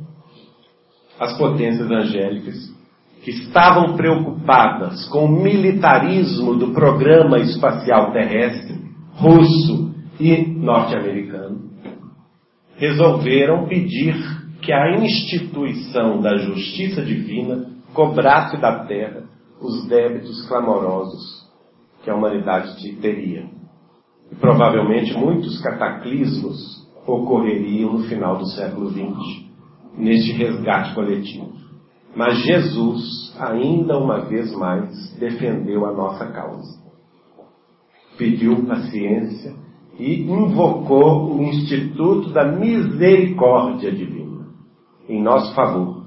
as potências angélicas que estavam preocupadas com o militarismo do programa espacial terrestre russo e norte-americano, resolveram pedir que a instituição da justiça divina cobrasse da terra os débitos clamorosos que a humanidade teria. E provavelmente muitos cataclismos ocorreriam no final do século XX, neste resgate coletivo. Mas Jesus, ainda uma vez mais, defendeu a nossa causa. Pediu paciência e invocou o Instituto da Misericórdia Divina em nosso favor,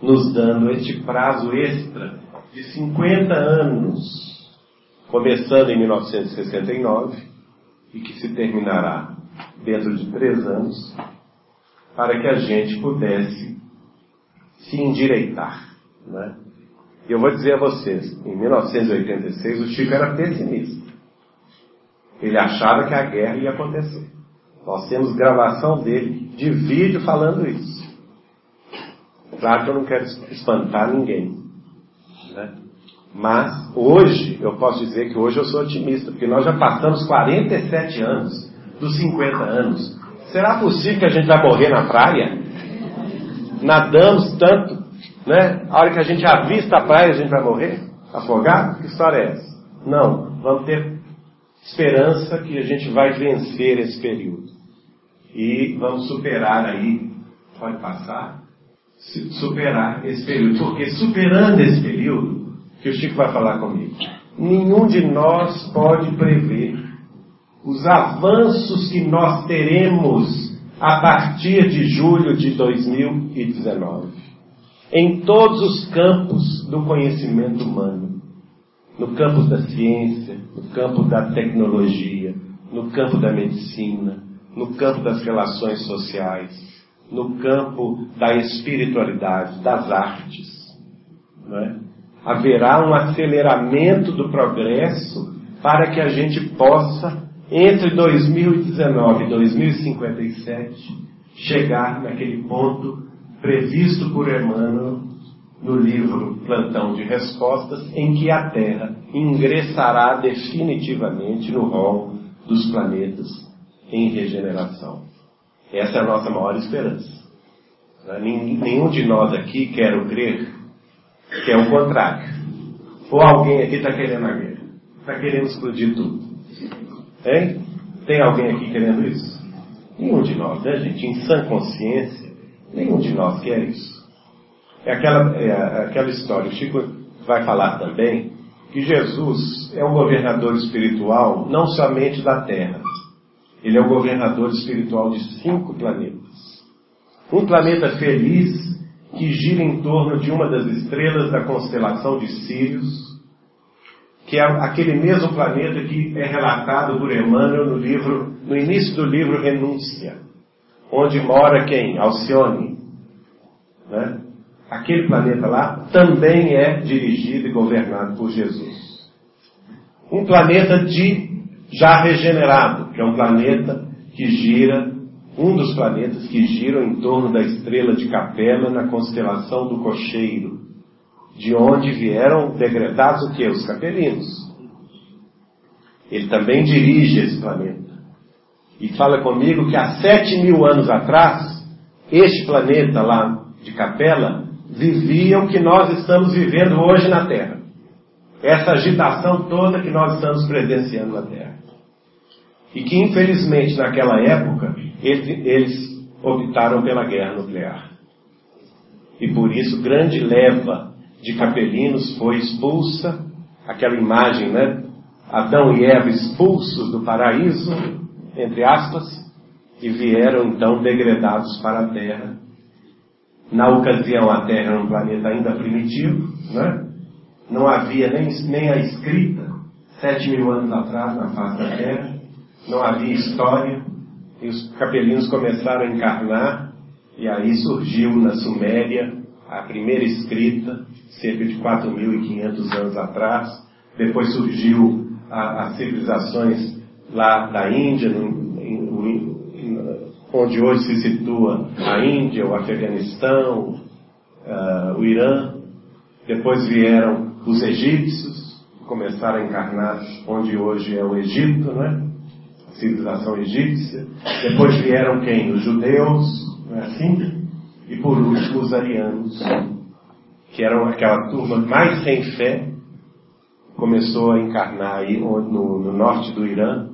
nos dando este prazo extra de 50 anos, começando em 1969 e que se terminará dentro de três anos, para que a gente pudesse se endireitar. Né? Eu vou dizer a vocês, em 1986 o Chico era pessimista. Ele achava que a guerra ia acontecer. Nós temos gravação dele de vídeo falando isso. Claro que eu não quero espantar ninguém. Né? Mas hoje, eu posso dizer que hoje eu sou otimista, porque nós já passamos 47 anos dos 50 anos. Será possível que a gente vai morrer na praia? Nadamos tanto, né? A hora que a gente avista a praia, a gente vai morrer? Afogado? Que história é essa? Não, vamos ter esperança que a gente vai vencer esse período. E vamos superar aí, pode passar? Superar esse período. Porque superando esse período, que o Chico vai falar comigo, nenhum de nós pode prever os avanços que nós teremos a partir de julho de 2019, em todos os campos do conhecimento humano no campo da ciência, no campo da tecnologia, no campo da medicina, no campo das relações sociais, no campo da espiritualidade, das artes. É? Haverá um aceleramento do progresso para que a gente possa, entre 2019 e 2057, chegar naquele ponto previsto por Emmanuel no livro Plantão de Respostas, em que a Terra ingressará definitivamente no rol dos planetas em regeneração. Essa é a nossa maior esperança. Nenhum de nós aqui quer crer que é o contrário. Ou alguém aqui está querendo a guerra. Está querendo explodir tudo. Hein? Tem alguém aqui querendo isso? Nenhum de nós, né, gente? Em sã consciência, nenhum de nós quer isso. É aquela, é aquela história. O Chico vai falar também que Jesus é o governador espiritual não somente da Terra, ele é o governador espiritual de cinco planetas. Um planeta feliz que gira em torno de uma das estrelas da constelação de Sirius, que é aquele mesmo planeta que é relatado por Emmanuel no livro, no início do livro Renúncia, onde mora quem? Alcione. Né? aquele planeta lá também é dirigido e governado por Jesus. Um planeta de já regenerado, que é um planeta que gira, um dos planetas que giram em torno da estrela de Capela na constelação do Cocheiro, de onde vieram degradados o que? Os capelinos. Ele também dirige esse planeta. E fala comigo que há sete mil anos atrás, este planeta lá de Capela viviam o que nós estamos vivendo hoje na Terra. Essa agitação toda que nós estamos presenciando na Terra. E que, infelizmente, naquela época, eles, eles optaram pela guerra nuclear. E por isso, grande leva de capelinos foi expulsa, aquela imagem, né? Adão e Eva expulsos do paraíso, entre aspas, e vieram então degradados para a terra. Na ocasião, a Terra era um planeta ainda primitivo, né? não havia nem, nem a escrita, sete mil anos atrás, na face da Terra, não havia história, e os capelinos começaram a encarnar, e aí surgiu na Suméria a primeira escrita, cerca de 4.500 anos atrás, depois surgiu as civilizações lá da Índia, no, onde hoje se situa a Índia, o Afeganistão, uh, o Irã. Depois vieram os egípcios, começaram a encarnar onde hoje é o Egito, né? a civilização egípcia. Depois vieram quem? Os judeus, não é assim? E por último os arianos, que eram aquela turma mais sem fé, começou a encarnar aí no, no norte do Irã,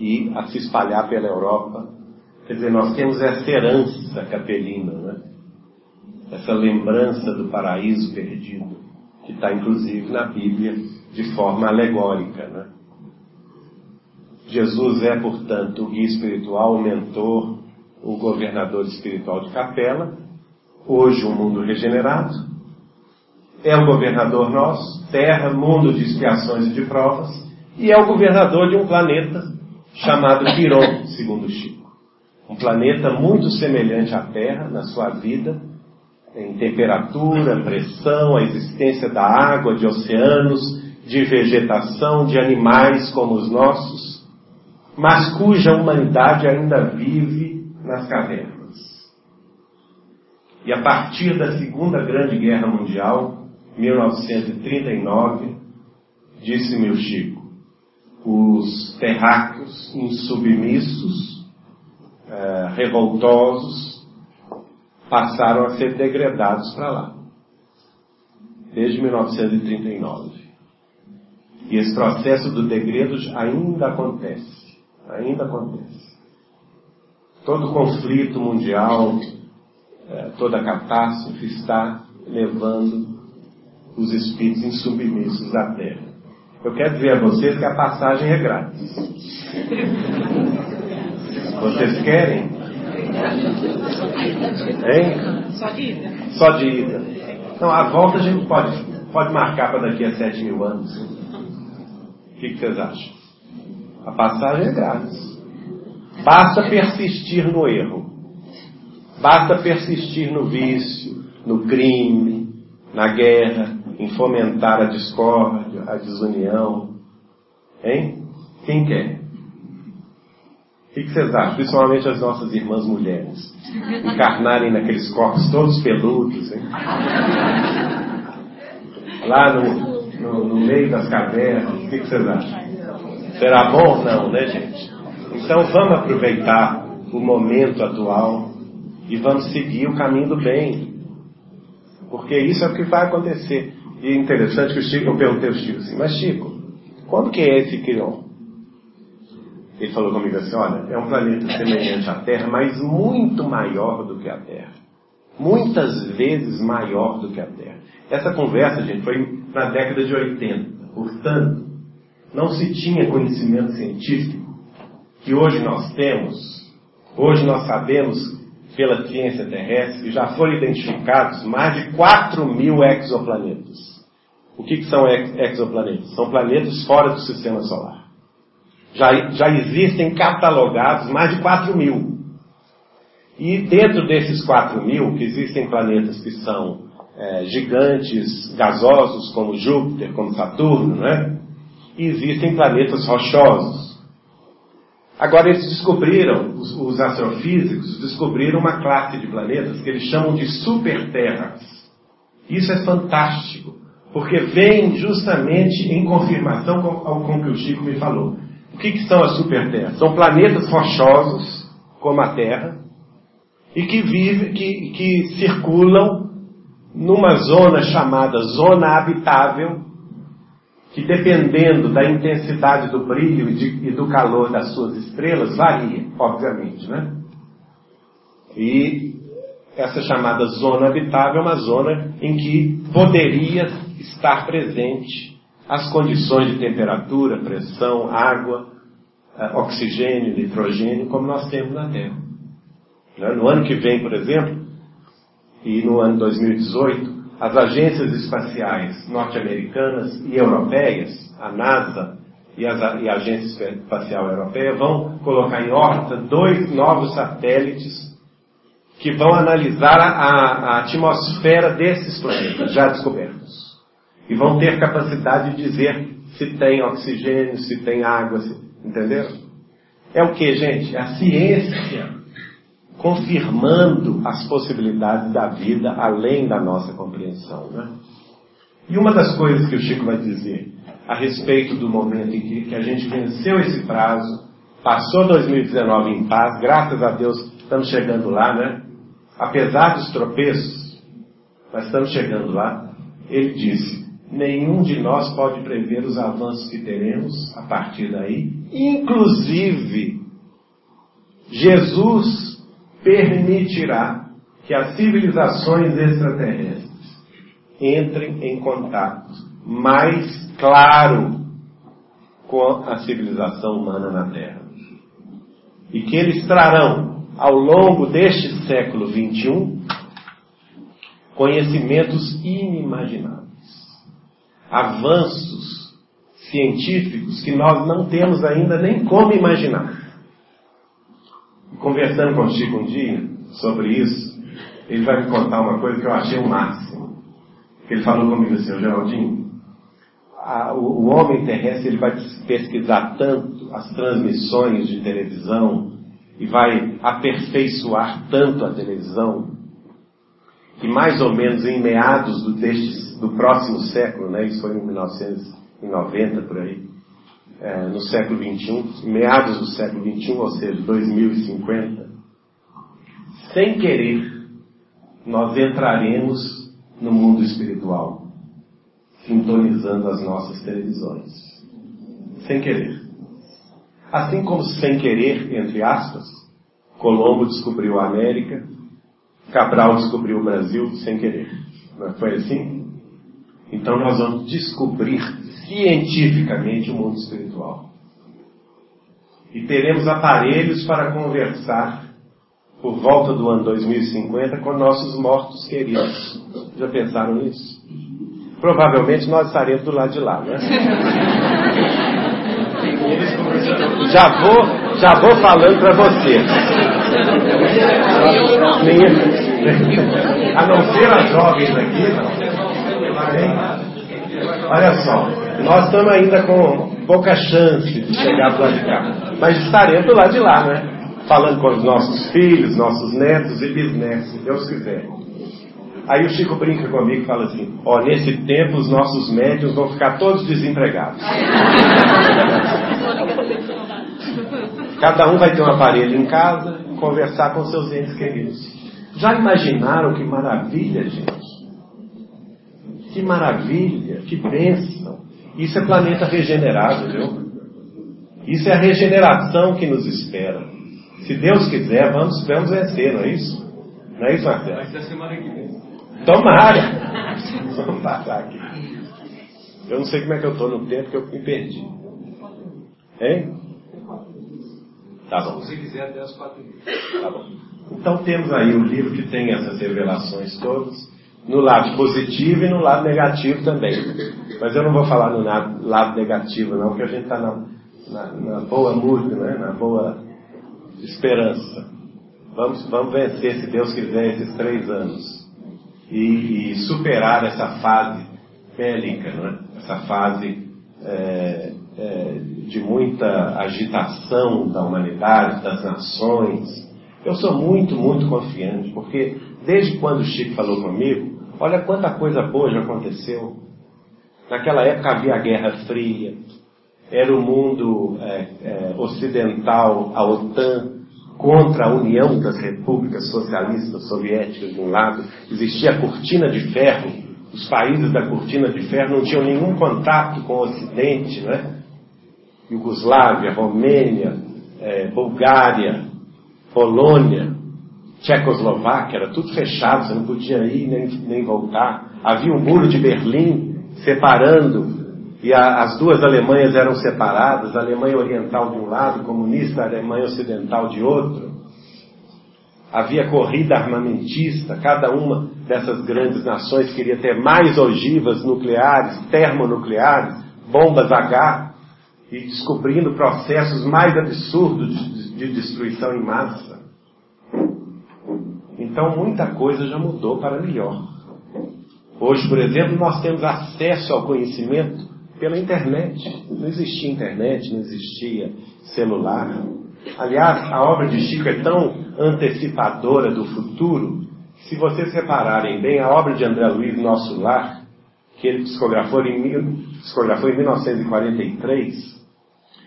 e a se espalhar pela Europa. Quer dizer, nós temos essa herança capelina, né? essa lembrança do paraíso perdido, que está inclusive na Bíblia de forma alegórica. Né? Jesus é, portanto, o guia espiritual, o mentor, o governador espiritual de Capela, hoje um mundo regenerado, é o governador nosso, terra, mundo de expiações e de provas, e é o governador de um planeta chamado Quiron, segundo Chico. Um planeta muito semelhante à Terra na sua vida, em temperatura, pressão, a existência da água, de oceanos, de vegetação, de animais como os nossos, mas cuja humanidade ainda vive nas cavernas. E a partir da Segunda Grande Guerra Mundial, 1939, disse-me o Chico, os terráqueos insubmissos, eh, revoltosos, passaram a ser degradados para lá. Desde 1939. E esse processo do degredo ainda acontece. Ainda acontece. Todo conflito mundial, eh, toda catástrofe está levando os espíritos insubmissos da terra. Eu quero dizer a vocês que a passagem é grátis. Vocês querem? Hein? Só de ida. Só de ida. Não, a volta a gente pode, pode marcar para daqui a sete mil anos. O que, que vocês acham? A passagem é grátis. Basta persistir no erro. Basta persistir no vício, no crime, na guerra, em fomentar a discórdia, a desunião. Hein? Quem quer? O que vocês acham? Principalmente as nossas irmãs mulheres. Encarnarem naqueles corpos todos peludos, hein? Lá no, no, no meio das cavernas. O que vocês acham? Será bom? Não, né, gente? Então vamos aproveitar o momento atual e vamos seguir o caminho do bem. Porque isso é o que vai acontecer. E é interessante que o Chico, eu perguntei ao Chico assim, mas Chico, quando que é esse Quiron? Ele falou comigo assim, olha, é um planeta semelhante à Terra, mas muito maior do que a Terra. Muitas vezes maior do que a Terra. Essa conversa, gente, foi na década de 80. Portanto, não se tinha conhecimento científico que hoje nós temos. Hoje nós sabemos, pela ciência terrestre, já foram identificados mais de 4 mil exoplanetas. O que, que são exoplanetas? São planetas fora do sistema solar. Já, já existem catalogados mais de 4 mil. E dentro desses 4 mil, que existem planetas que são é, gigantes, gasosos, como Júpiter, como Saturno, né? E existem planetas rochosos. Agora eles descobriram, os, os astrofísicos descobriram uma classe de planetas que eles chamam de superterras. Isso é fantástico, porque vem justamente em confirmação com, com o que o Chico me falou. O que, que são as superterras? São planetas rochosos, como a Terra, e que vivem, que, que circulam numa zona chamada zona habitável, que dependendo da intensidade do brilho e, do calor das suas estrelas, varia, obviamente, né? E essa chamada zona habitável é uma zona em que poderia estar presente as condições de temperatura, pressão, água, eh, oxigênio, nitrogênio, como nós temos na Terra. Né? No ano que vem, por exemplo, e no ano 2018, as agências espaciais norte-americanas e europeias, a NASA e, as, e a Agência Espacial Europeia, vão colocar em órbita dois novos satélites que vão analisar a, a atmosfera desses planetas já descobertos e vão ter capacidade de dizer se tem oxigênio, se tem água, se, entenderam? É o que, gente? É a ciência confirmando as possibilidades da vida além da nossa compreensão, né? E uma das coisas que o Chico vai dizer a respeito do momento em que, que a gente venceu esse prazo, passou 2019 em paz, graças a Deus estamos chegando lá, né? Apesar dos tropeços, mas estamos chegando lá. Ele disse: nenhum de nós pode prever os avanços que teremos a partir daí. Inclusive, Jesus permitirá que as civilizações extraterrestres entrem em contato mais claro com a civilização humana na Terra. E que eles trarão, ao longo deste século XXI, conhecimentos inimagináveis, avanços científicos que nós não temos ainda nem como imaginar. Conversando com o Chico um dia sobre isso, ele vai me contar uma coisa que eu achei o máximo. Ele falou comigo assim, Geraldinho, a, o, o, homem terrestre ele vai pesquisar tanto as transmissões de televisão e vai aperfeiçoar tanto a televisão que mais ou menos em meados do, deste, do próximo século, né, isso foi em 1990 por aí, é, no século XXI, meados do século XXI, ou seja, 2050, sem querer, nós entraremos no mundo espiritual, sintonizando as nossas televisões. Sem querer. Assim como sem querer, entre aspas, Colombo descobriu a América, Cabral descobriu o Brasil sem querer. Não foi assim? Então nós vamos descobrir cientificamente o mundo espiritual. E teremos aparelhos para conversar por volta do ano 2050 com nossos mortos queridos. Já pensaram nisso? Provavelmente nós estaremos do lado de lá, né? [LAUGHS] Já vou, já vou falando para vocês. [LAUGHS] A não ser as jovens aqui, não. Olha só, nós estamos ainda com pouca chance de chegar do lado de cá. Mas estaremos do lado de lá, né? Falando com os nossos filhos, nossos netos e bisnetos, se Deus quiser. Aí o Chico brinca comigo e fala assim: Ó, nesse tempo os nossos médios vão ficar todos desempregados. Cada um vai ter um aparelho em casa, conversar com seus entes queridos. Já imaginaram que maravilha, gente? Que maravilha, que bênção. Isso é planeta regenerado, viu? Isso é a regeneração que nos espera. Se Deus quiser, vamos, vamos vencer, não é isso? Não é isso, Marcelo? Vai ser semana que vem. Tomara! Vamos passar aqui. Eu não sei como é que eu estou no tempo que eu me perdi. Hein? Tá bom. Se quiser, até as quatro Tá bom. Então temos aí um livro que tem essas revelações todas, no lado positivo e no lado negativo também. Mas eu não vou falar no lado negativo, não, porque a gente está na, na, na, boa música, né? na boa esperança. Vamos, vamos vencer, se Deus quiser, esses três anos. E, e superar essa fase bélica, né? essa fase é, é, de muita agitação da humanidade, das nações. Eu sou muito, muito confiante, porque desde quando o Chico falou comigo, olha quanta coisa boa já aconteceu. Naquela época havia a Guerra Fria, era o mundo é, é, ocidental, a OTAN, contra a União das Repúblicas Socialistas Soviéticas de um lado, existia a cortina de ferro, os países da cortina de ferro não tinham nenhum contato com o Ocidente, né? Iugoslávia, Romênia, é, Bulgária, Polônia, Tchecoslováquia, era tudo fechado, você não podia ir nem, nem voltar. Havia um muro de Berlim separando, e a, as duas Alemanhas eram separadas, a Alemanha Oriental de um lado, comunista, a Alemanha Ocidental de outro. Havia corrida armamentista, cada uma dessas grandes nações queria ter mais ogivas nucleares, termonucleares, bombas H, e descobrindo processos mais absurdos de, de destruição em massa. Então muita coisa já mudou para melhor. Hoje, por exemplo, nós temos acesso ao conhecimento pela internet. Não existia internet, não existia celular. Aliás, a obra de Chico é tão antecipadora do futuro, se vocês repararem bem, a obra de André Luiz, Nosso Lar, que ele psicografou em, psicografou em 1943,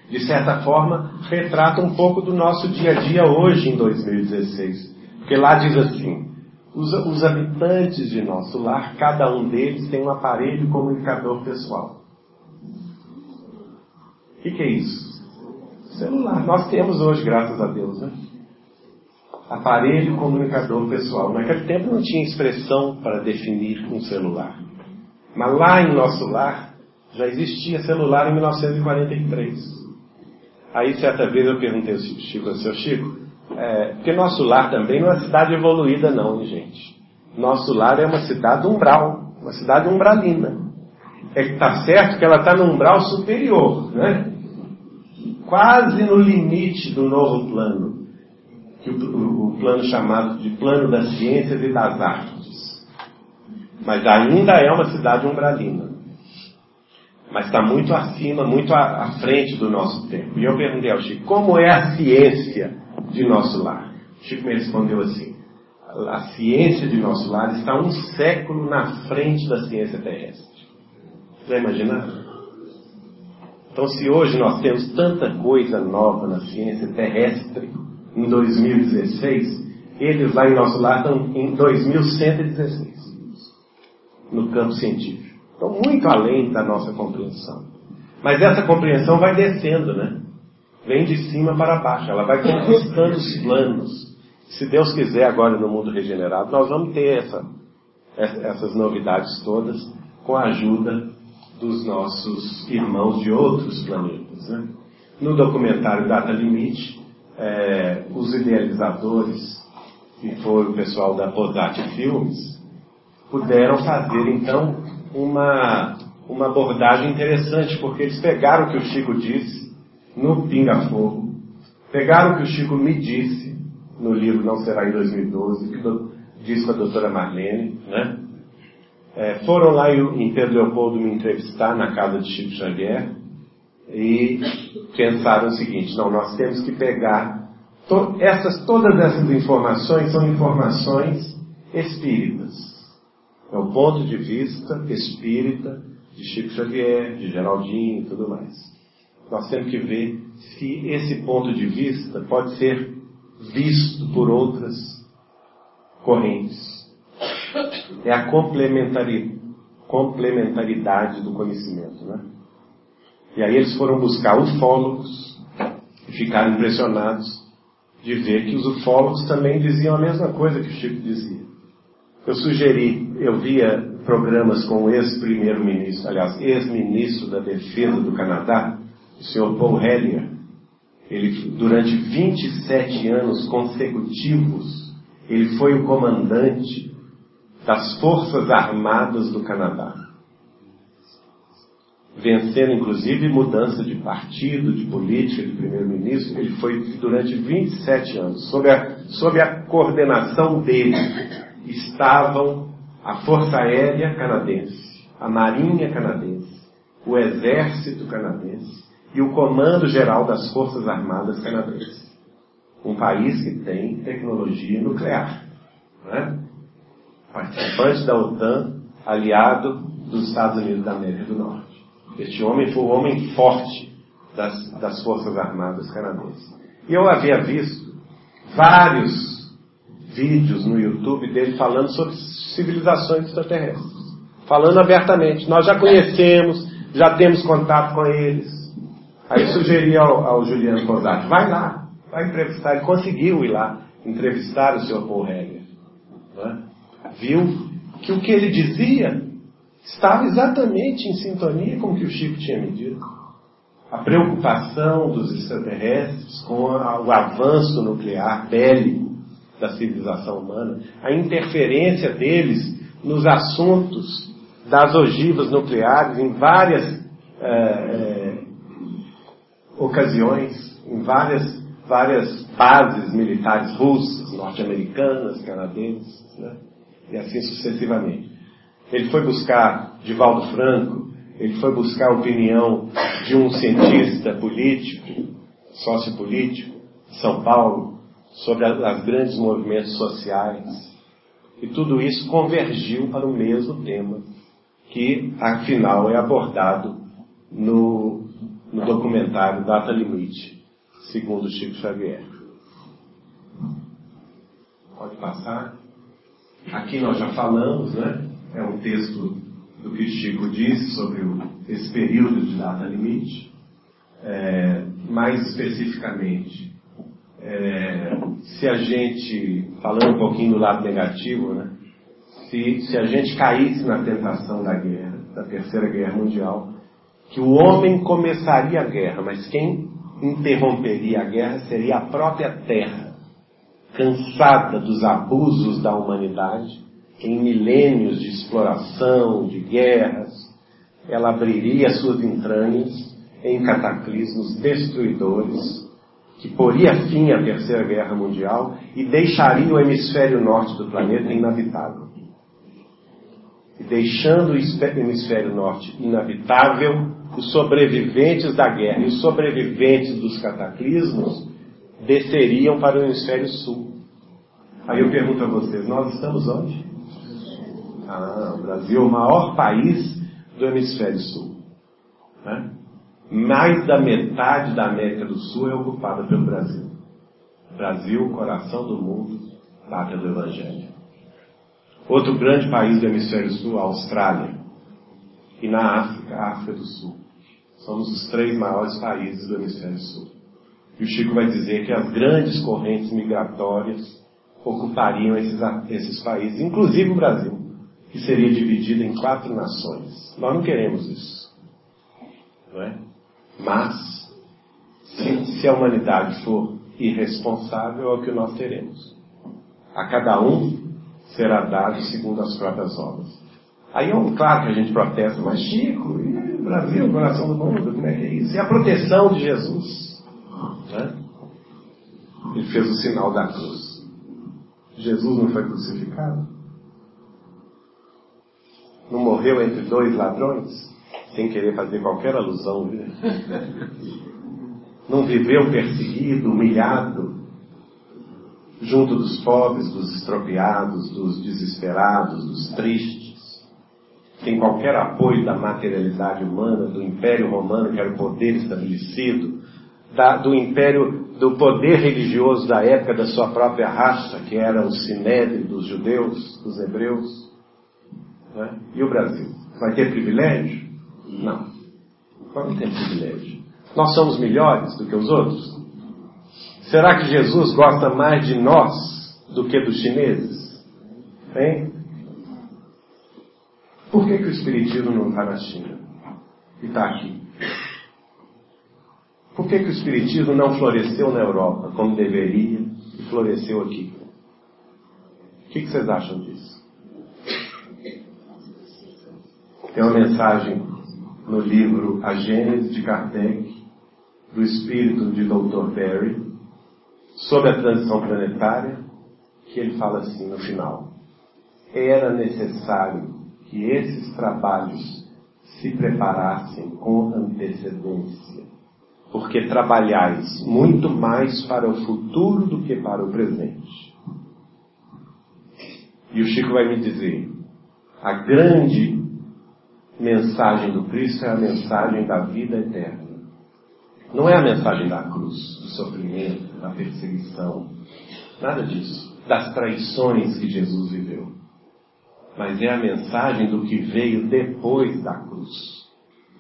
de certa forma, retrata um pouco do nosso dia a dia hoje em 2016. Porque lá diz assim: Os, os habitantes de nosso lar, cada um deles tem um aparelho comunicador pessoal. O que, que é isso? Celular. Nós temos hoje, graças a Deus, né? Aparelho comunicador pessoal. Naquele tempo não tinha expressão para definir um celular. Mas lá em nosso lar já existia celular em 1943. Aí certa vez eu perguntei ao Chico, seu Chico, é, porque nosso lar também não é uma cidade evoluída não, gente. Nosso lar é uma cidade umbral, uma cidade umbralina. É que está certo que ela está no umbral superior, né? Quase no limite do novo plano, que o, o, plano chamado de plano das ciências e das artes. Mas ainda é uma cidade umbralina mas está muito acima, muito à, à, frente do nosso tempo. E eu perguntei ao Chico, como é a ciência de nosso lar? Chico me respondeu assim, a ciência de nosso lar está um século na frente da ciência terrestre. Já imaginaram? Então, se hoje nós temos tanta coisa nova na ciência terrestre, em 2016, eles lá em nosso lar estão em 2116, no campo científico. Então, muito além da nossa compreensão. Mas essa compreensão vai descendo, né? Vem de cima para baixo, ela vai conquistando os planos. Se Deus quiser, agora no mundo regenerado, nós vamos ter essa, essas novidades todas com a ajuda dos nossos irmãos de outros planetas. Né? No documentário Data Limite, é, os idealizadores, que foi o pessoal da Posat Filmes, puderam fazer então uma, uma abordagem interessante, porque eles pegaram o que o Chico disse no Pinga Fogo, pegaram o que o Chico me disse no livro Não Será em 2012, que disse com a doutora Marlene, né? É, foram lá em Pedro Leopoldo me entrevistar na casa de Chico Xavier e pensaram o seguinte, não, nós temos que pegar to essas, todas essas informações são informações espíritas. É o ponto de vista espírita de Chico Xavier, de Geraldinho e tudo mais. Nós temos que ver se esse ponto de vista pode ser visto por outras correntes. É a complementaridade do conhecimento, né? E aí eles foram buscar ufólogos e ficaram impressionados de ver que os ufólogos também diziam a mesma coisa que o Chico dizia. Eu sugeri, eu via programas com o ex-primeiro-ministro, aliás, ex-ministro da Defesa do Canadá, o senhor Paul Hellyer. Ele, durante 27 anos consecutivos, ele foi o comandante das Forças Armadas do Canadá. Vencendo, inclusive, mudança de partido, de política, de primeiro-ministro. Ele foi durante 27 anos, sob a, sob a coordenação dele estavam a Força Aérea Canadense, a Marinha Canadense, o Exército Canadense e o Comando Geral das Forças Armadas Canadenses. Um país que tem tecnologia nuclear. Né? Participante da OTAN, aliado dos Estados Unidos da América do Norte. Este homem foi o homem forte das, das Forças Armadas Canadenses. E eu havia visto vários vídeos no YouTube dele falando sobre civilizações extraterrestres. Falando abertamente. Nós já conhecemos, já temos contato com eles. Aí sugeri ao, ao Juliano Cosati, vai lá, vai entrevistar. Ele conseguiu ir lá entrevistar o Sr. Paul Heger. Né? Viu que o que ele dizia estava exatamente em sintonia com o que o Chico tinha me dito. A preocupação dos extraterrestres com a, o avanço nuclear bélico da civilização humana, a interferência deles nos assuntos das ogivas nucleares em várias é, é, ocasiões, em várias, várias bases militares russas, norte-americanas, canadenses, né? e assim sucessivamente. Ele foi buscar Divaldo Franco, ele foi buscar a opinião de um cientista político, sociopolítico, São Paulo, sobre os grandes movimentos sociais. E tudo isso convergiu para o mesmo tema, que afinal é abordado no, no documentário Data Limite, segundo Chico Xavier. Pode passar. Aqui nós já falamos, né? É um texto do que Chico disse sobre esse período de data limite. É, mais especificamente, é, se a gente, falando um pouquinho do lado negativo, né? Se, se a gente caísse na tentação da guerra, da Terceira Guerra Mundial, que o homem começaria a guerra, mas quem interromperia a guerra seria a própria terra, cansada dos abusos da humanidade, em milênios de exploração, de guerras, ela abriria suas entranhas em cataclismos destruidores que poria fim à Terceira Guerra Mundial e deixaria o hemisfério norte do planeta inabitável. E deixando o hemisfério norte inabitável, os sobreviventes da guerra e os sobreviventes dos cataclismos desceriam para o hemisfério sul. Aí eu pergunto a vocês, nós estamos onde? Ah, o Brasil é o maior país do hemisfério sul. Né? Mais da metade da América do Sul é ocupada pelo Brasil. Brasil, coração do mundo, pátria do Evangelho. Outro grande país do hemisfério sul, a Austrália. E na África, a África do Sul. Somos os três maiores países do hemisfério sul. E o Chico vai dizer que as grandes correntes migratórias ocupariam esses, esses países, inclusive o Brasil que seria dividida em quatro nações. Nós não queremos isso. Não é? Mas, se, se a humanidade for irresponsável, é o que nós teremos. A cada um será dado segundo as próprias obras. Aí é um, claro que a gente protesta, mas Chico, e Brasil, coração do mundo, como é que é isso? E a proteção de Jesus? Né? Ele fez o sinal da cruz. Jesus não foi crucificado? não morreu entre dois ladrões? Sem querer fazer qualquer alusão, viu? Não viveu perseguido, humilhado, junto dos pobres, dos estropiados, dos desesperados, dos tristes, sem qualquer apoio da materialidade humana, do Império Romano, que era o poder estabelecido, da, do Império, do poder religioso da época da sua própria raça, que era o Sinédrio dos judeus, dos hebreus. Né? E o Brasil? Vai ter privilégio? Não. Não tem privilégio. Nós somos melhores do que os outros? Será que Jesus gosta mais de nós do que dos chineses? Hein? Por que, que o Espiritismo não está na China? E está aqui? Por que, que o Espiritismo não floresceu na Europa como deveria e floresceu aqui? O que, que vocês acham disso? Tem uma mensagem no livro A Gênese de Kardec, do espírito de Dr. Perry, sobre a transição planetária, que ele fala assim no final: Era necessário que esses trabalhos se preparassem com antecedência, porque trabalhais muito mais para o futuro do que para o presente. E o Chico vai me dizer: a grande mensagem do Cristo é a mensagem da vida eterna. Não é a mensagem da cruz, do sofrimento, da perseguição, nada disso, das traições que Jesus viveu. Mas é a mensagem do que veio depois da cruz.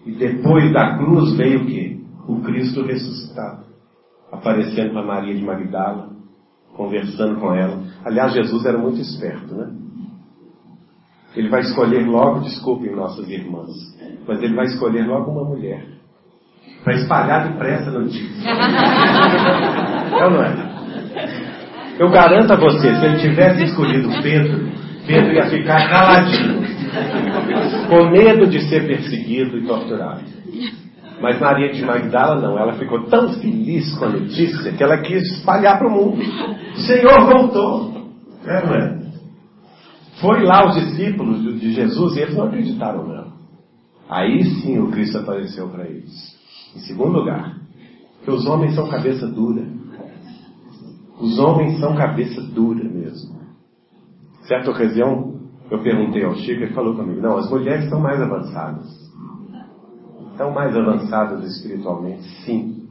E depois da cruz veio o quê? O Cristo ressuscitado, aparecendo para Maria de Magdala, conversando com ela. Aliás, Jesus era muito esperto, né? Ele vai escolher logo, desculpem nossas irmãs, mas ele vai escolher logo uma mulher. Para espalhar depressa a notícia. é [LAUGHS] ou não é? Eu garanto a você, se ele tivesse escolhido Pedro, Pedro ia ficar caladinho, com medo de ser perseguido e torturado. Mas Maria de Magdala não, ela ficou tão feliz com a notícia que ela quis espalhar para o mundo. O Senhor voltou. É, não é? Foi lá os discípulos de Jesus e eles não acreditaram não. Aí sim o Cristo apareceu para eles. Em segundo lugar, que os homens são cabeça dura. Os homens são cabeça dura mesmo. Certa ocasião, eu perguntei ao Chico, ele falou comigo, não, as mulheres são mais avançadas. Estão mais avançadas espiritualmente, sim,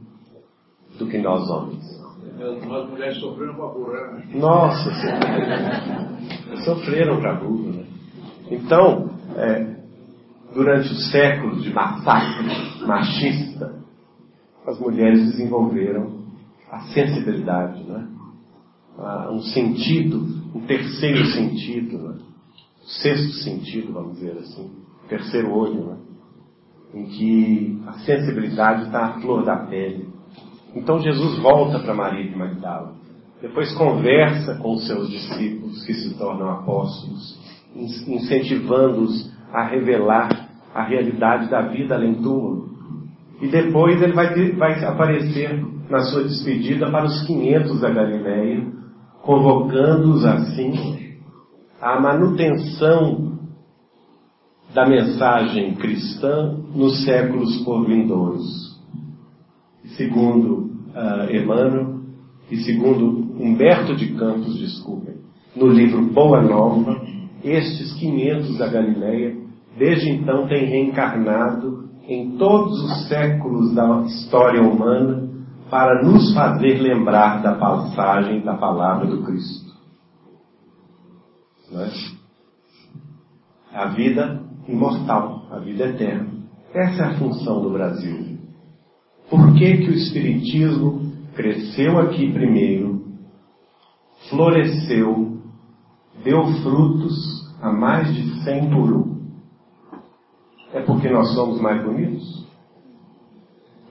do que nós homens. As mulheres sofreram para burrar. Né? Nossa Senhora. [LAUGHS] Sofreram para burro, né? Então, é, durante os séculos de massacre machista, as mulheres desenvolveram a sensibilidade, né? um sentido, um terceiro sentido, né? sexto sentido, vamos dizer assim, terceiro olho, né? em que a sensibilidade está à flor da pele. Então Jesus volta para Maria de Magdala, depois conversa com os seus discípulos que se tornam apóstolos, incentivando-os a revelar a realidade da vida além túmulo. E depois ele vai, vai aparecer na sua despedida para os 500 da Galileia, convocando-os assim à manutenção da mensagem cristã nos séculos por vindouros. Segundo uh, Emmanuel e segundo Humberto de Campos, desculpem, no livro Boa Nova, estes 500 da Galileia, desde então têm reencarnado em todos os séculos da história humana para nos fazer lembrar da passagem da palavra do Cristo. Não é? A vida imortal, a vida eterna. Essa é a função do Brasil. Por que, que o Espiritismo cresceu aqui primeiro, floresceu, deu frutos a mais de 100 por um? É porque nós somos mais bonitos?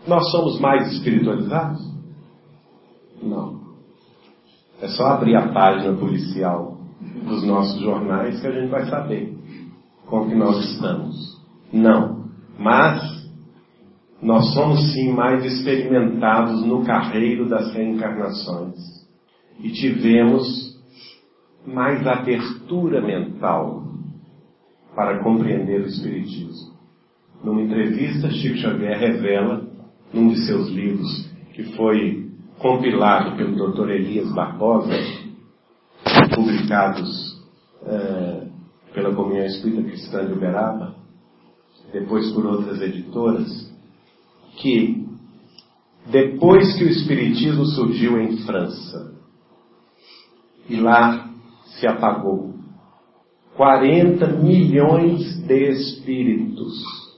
Nós somos mais espiritualizados? Não. É só abrir a página policial dos nossos jornais que a gente vai saber com que nós estamos. Não. Mas nós somos sim mais experimentados no carreiro das reencarnações e tivemos mais abertura mental para compreender o Espiritismo. Numa entrevista, Chico Xavier revela, num de seus livros, que foi compilado pelo Dr. Elias Barbosa, publicados eh, pela Comunhão Espírita Cristã de Uberaba, depois por outras editoras, que depois que o Espiritismo surgiu em França, e lá se apagou, 40 milhões de espíritos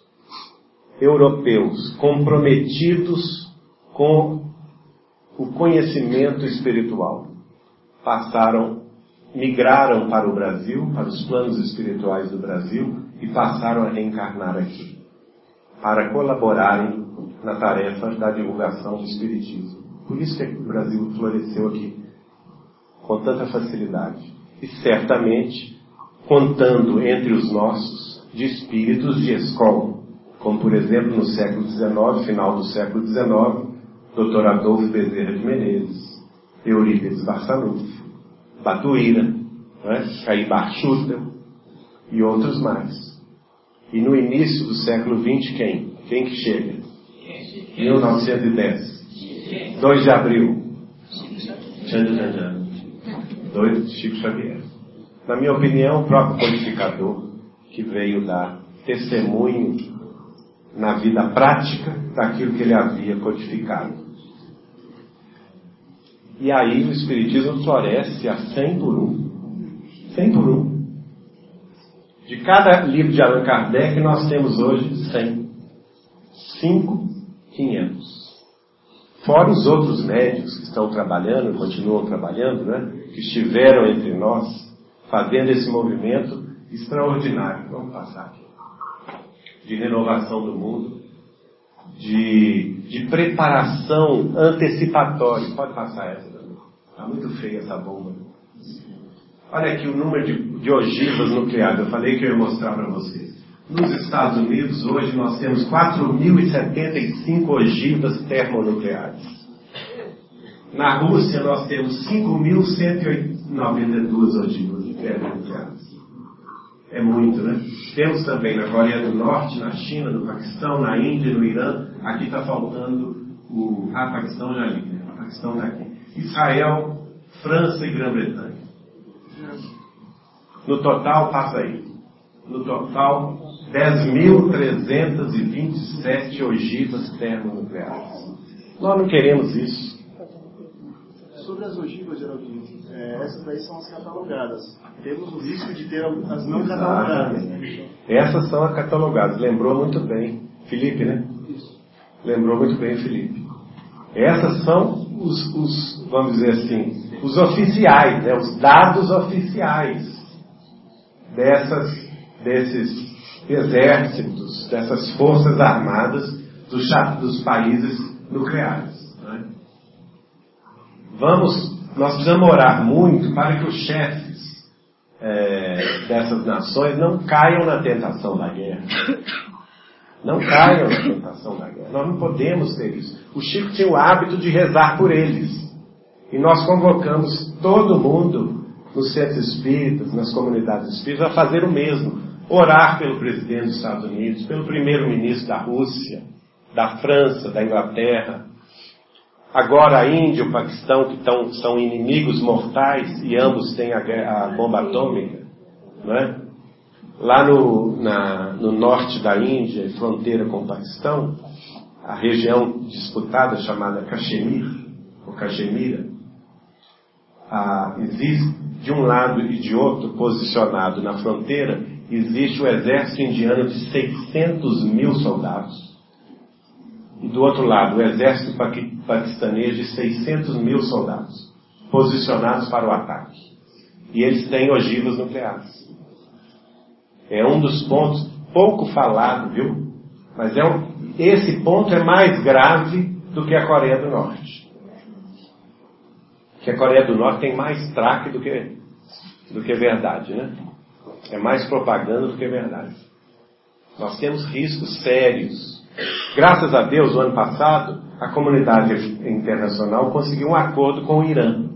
europeus comprometidos com o conhecimento espiritual passaram migraram para o Brasil, para os planos espirituais do Brasil e passaram a reencarnar aqui, para colaborarem na tarefa da divulgação do Espiritismo. Por isso que o Brasil floresceu aqui com tanta facilidade. E certamente contando entre os nossos de espíritos de escola, como por exemplo no século XIX, final do século XIX, Dr. Adolfo Bezerra de Menezes, Eurípides Barçanufo, Batuíra, né? Caíbar e outros mais. E no início do século XX, quem? Quem que chega? 1910. 2 de abril. Tchan, tchan, tchan. 2 de Chico Xavier. Na minha opinião, o próprio codificador que veio dar testemunho na vida prática daquilo que ele havia codificado. E aí o Espiritismo floresce a 100 por um. 100 por um. De cada livro de Allan Kardec, nós temos hoje 100. 5, 500. Fora os outros médicos que estão trabalhando, continuam trabalhando, né? que estiveram entre nós, fazendo esse movimento extraordinário. Vamos passar aqui. De renovação do mundo, de, de preparação antecipatória. Pode passar essa, Está muito feia essa bomba. Olha aqui o número de, de ogivas nucleares. Eu falei que eu ia mostrar para vocês. Nos Estados Unidos, hoje, nós temos 4.075 ogivas termonucleares. Na Rússia, nós temos 5.192 ogivas termonucleares. É muito, né? Temos também na Coreia do Norte, na China, no Paquistão, na Índia, no Irã. Aqui está faltando o. Ah, Paquistão já li, né? O Paquistão está aqui. Israel, França e Grã-Bretanha. No total, passa aí. No total, 10.327 ogivas termonucleares. Nós não queremos isso. sobre as ogivas, Geraldinho, é, essas daí são as catalogadas. Temos o risco de ter as não catalogadas. Essas são as catalogadas. Lembrou muito bem. Felipe, né? Isso. Lembrou muito bem, Felipe. Essas são os, os vamos dizer assim, os oficiais, né? os dados oficiais dessas, desses exércitos, dessas forças armadas dos, dos países nucleares. Né? Vamos, nós precisamos orar muito para que os chefes é, dessas nações não caiam na tentação da guerra. Não caiam na tentação da guerra. Nós não podemos ter isso. O Chico tinha o hábito de rezar por eles. E nós convocamos todo mundo nos centros espíritas, nas comunidades espíritas, a fazer o mesmo. Orar pelo presidente dos Estados Unidos, pelo primeiro-ministro da Rússia, da França, da Inglaterra. Agora a Índia e o Paquistão, que tão, são inimigos mortais e ambos têm a, a bomba atômica. Não é? Lá no, na, no norte da Índia, fronteira com o Paquistão, a região disputada chamada Caxemir, ou Caxemira, existe de um lado e de outro, posicionado na fronteira, existe o exército indiano de 600 mil soldados. E do outro lado, o exército paquistanês de 600 mil soldados, posicionados para o ataque. E eles têm ogivas nucleares. É um dos pontos pouco falado, viu? Mas é um, esse ponto é mais grave do que a Coreia do Norte. Que a Coreia do Norte tem mais traque do que, do que verdade, né? É mais propaganda do que verdade. Nós temos riscos sérios. Graças a Deus, o ano passado, a comunidade internacional conseguiu um acordo com o Irã,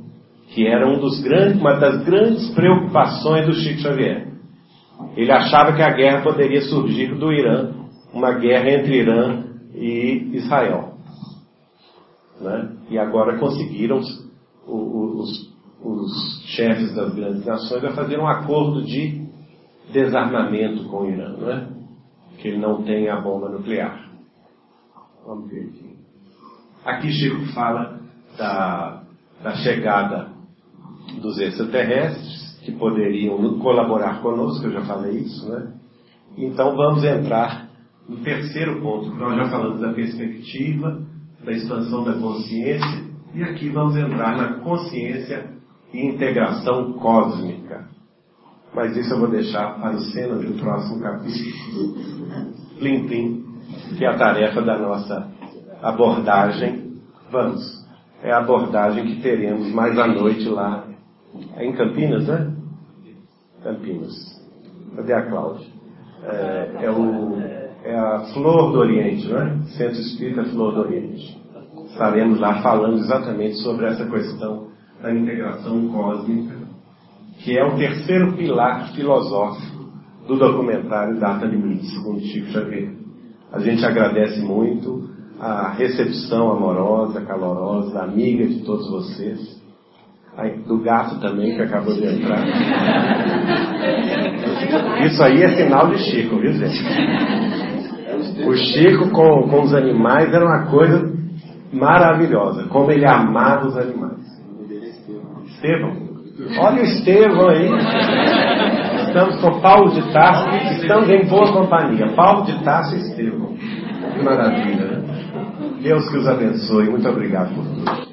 que era um dos grandes, uma das grandes preocupações do Chico Xavier. Ele achava que a guerra poderia surgir do Irã, uma guerra entre Irã e Israel. Né? E agora conseguiram os, os, chefes das grandes nações a fazer um acordo de desarmamento com o Irã, né? que ele não tenha a bomba nuclear. Vamos ver aqui. Aqui Chico fala da, da chegada dos extraterrestres, que poderiam colaborar conosco, eu já falei isso, né? Então vamos entrar no terceiro ponto, nós já falamos da perspectiva, da expansão da consciência, e aqui vamos entrar na consciência e integração cósmica. Mas isso eu vou deixar para o cena do próximo capítulo. Plim, plim, que é a tarefa da nossa abordagem. Vamos. É a abordagem que teremos mais à noite lá é em Campinas, né? Campinas. Cadê a Cláudia? É, é, o, é a Flor do Oriente, não é? Centro Espírita Flor do Oriente. Estaremos lá falando exatamente sobre essa questão da integração cósmica, que é o terceiro pilar filosófico do documentário Data Limite, segundo Chico Xavier. A gente agradece muito a recepção amorosa, calorosa, amiga de todos vocês do gato também, que acabou de entrar. Isso aí é sinal de Chico, viu, gente? O Chico com, com os animais era uma coisa maravilhosa. Como ele amava os animais. Estevão. Olha o Estevão aí. Estamos com Paulo de Tarso. Estamos em boa companhia. Paulo de Tarso e Estevão. Que maravilha, né? Deus que os abençoe. Muito obrigado por tudo.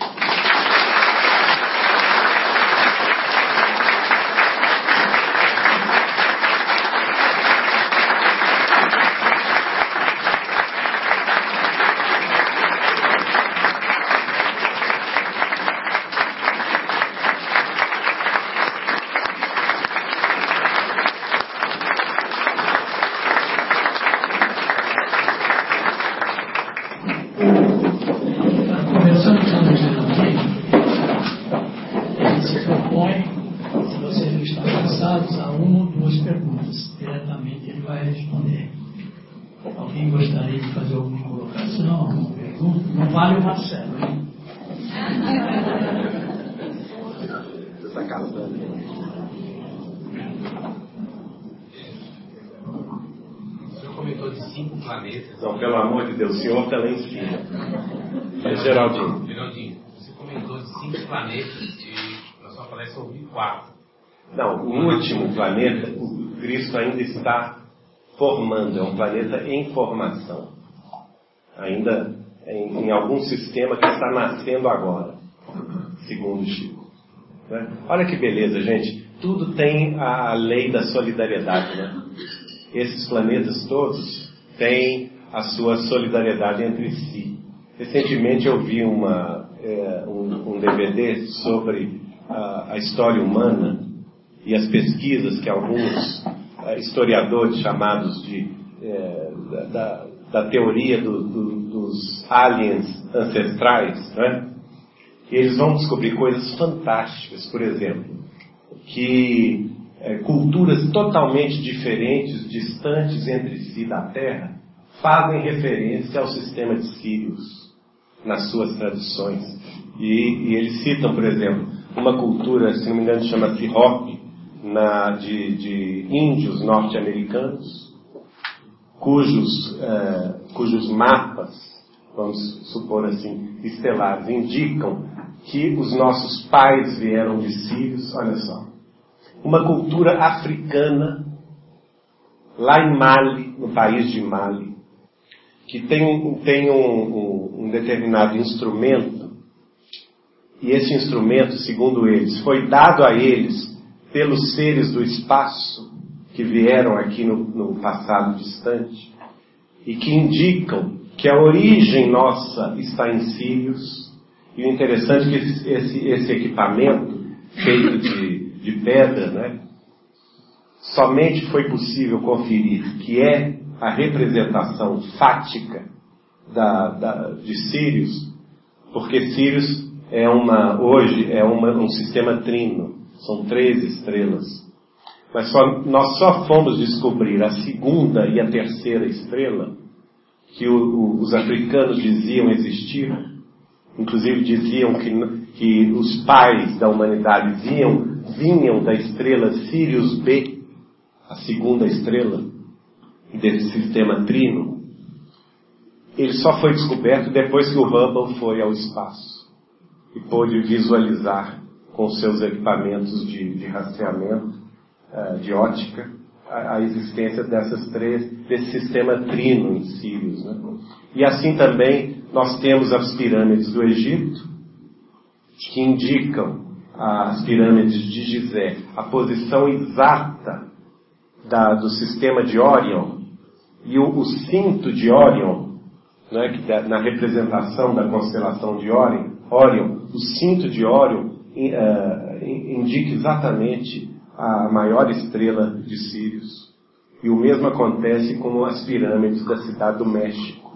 Geraldinho, você comentou de cinco planetas e na sua palestra eu ouvi quatro. Não, o último planeta, o Cristo ainda está formando, é um planeta em formação. Ainda em, em algum sistema que está nascendo agora, segundo Chico. Né? Olha que beleza, gente. Tudo tem a lei da solidariedade, né? Esses planetas todos têm a sua solidariedade entre si. Recentemente eu vi uma, é, um, um, DVD sobre a, a, história humana e as pesquisas que alguns historiadores chamados de é, da, da, teoria do, do, dos aliens ancestrais, né? Eles vão descobrir coisas fantásticas, por exemplo, que é, culturas totalmente diferentes, distantes entre si da Terra, fazem referência ao sistema de Sírios nas suas tradições. E, e, eles citam, por exemplo, uma cultura, se não me engano, chama-se Hopi, de, de índios norte-americanos, cujos, é, cujos mapas, vamos supor assim, estelares, indicam que os nossos pais vieram de Sírios, olha só. Uma cultura africana, lá em Mali, no país de Mali, que tem, tem um, um, um determinado instrumento, e esse instrumento, segundo eles, foi dado a eles pelos seres do espaço que vieram aqui no, no passado distante e que indicam que a origem nossa está em Sírios. E o interessante é que esse, esse, equipamento, feito de, de pedra, né, somente foi possível conferir que é a representação fática da, da, de Sírios, porque Sírios é uma, hoje é uma, um sistema trino, são três estrelas. Mas só, nós só fomos descobrir a segunda e a terceira estrela que o, o, os africanos diziam existir, inclusive diziam que, que os pais da humanidade vinham, vinham da estrela Sirius B, a segunda estrela, desse sistema trino, ele só foi descoberto depois que o Hubble foi ao espaço e pôde visualizar com seus equipamentos de, de rastreamento, uh, de ótica, a, a, existência dessas três, desse sistema trino em Sírios. Né? E assim também nós temos as pirâmides do Egito, que indicam as pirâmides de Gizé, a posição exata da, do sistema de Orion, e o, o cinto de Orion, né, que na representação da constelação de Orion, Orion o cinto de Orion indica exatamente a maior estrela de Sírios. E o mesmo acontece com as pirâmides da cidade do México,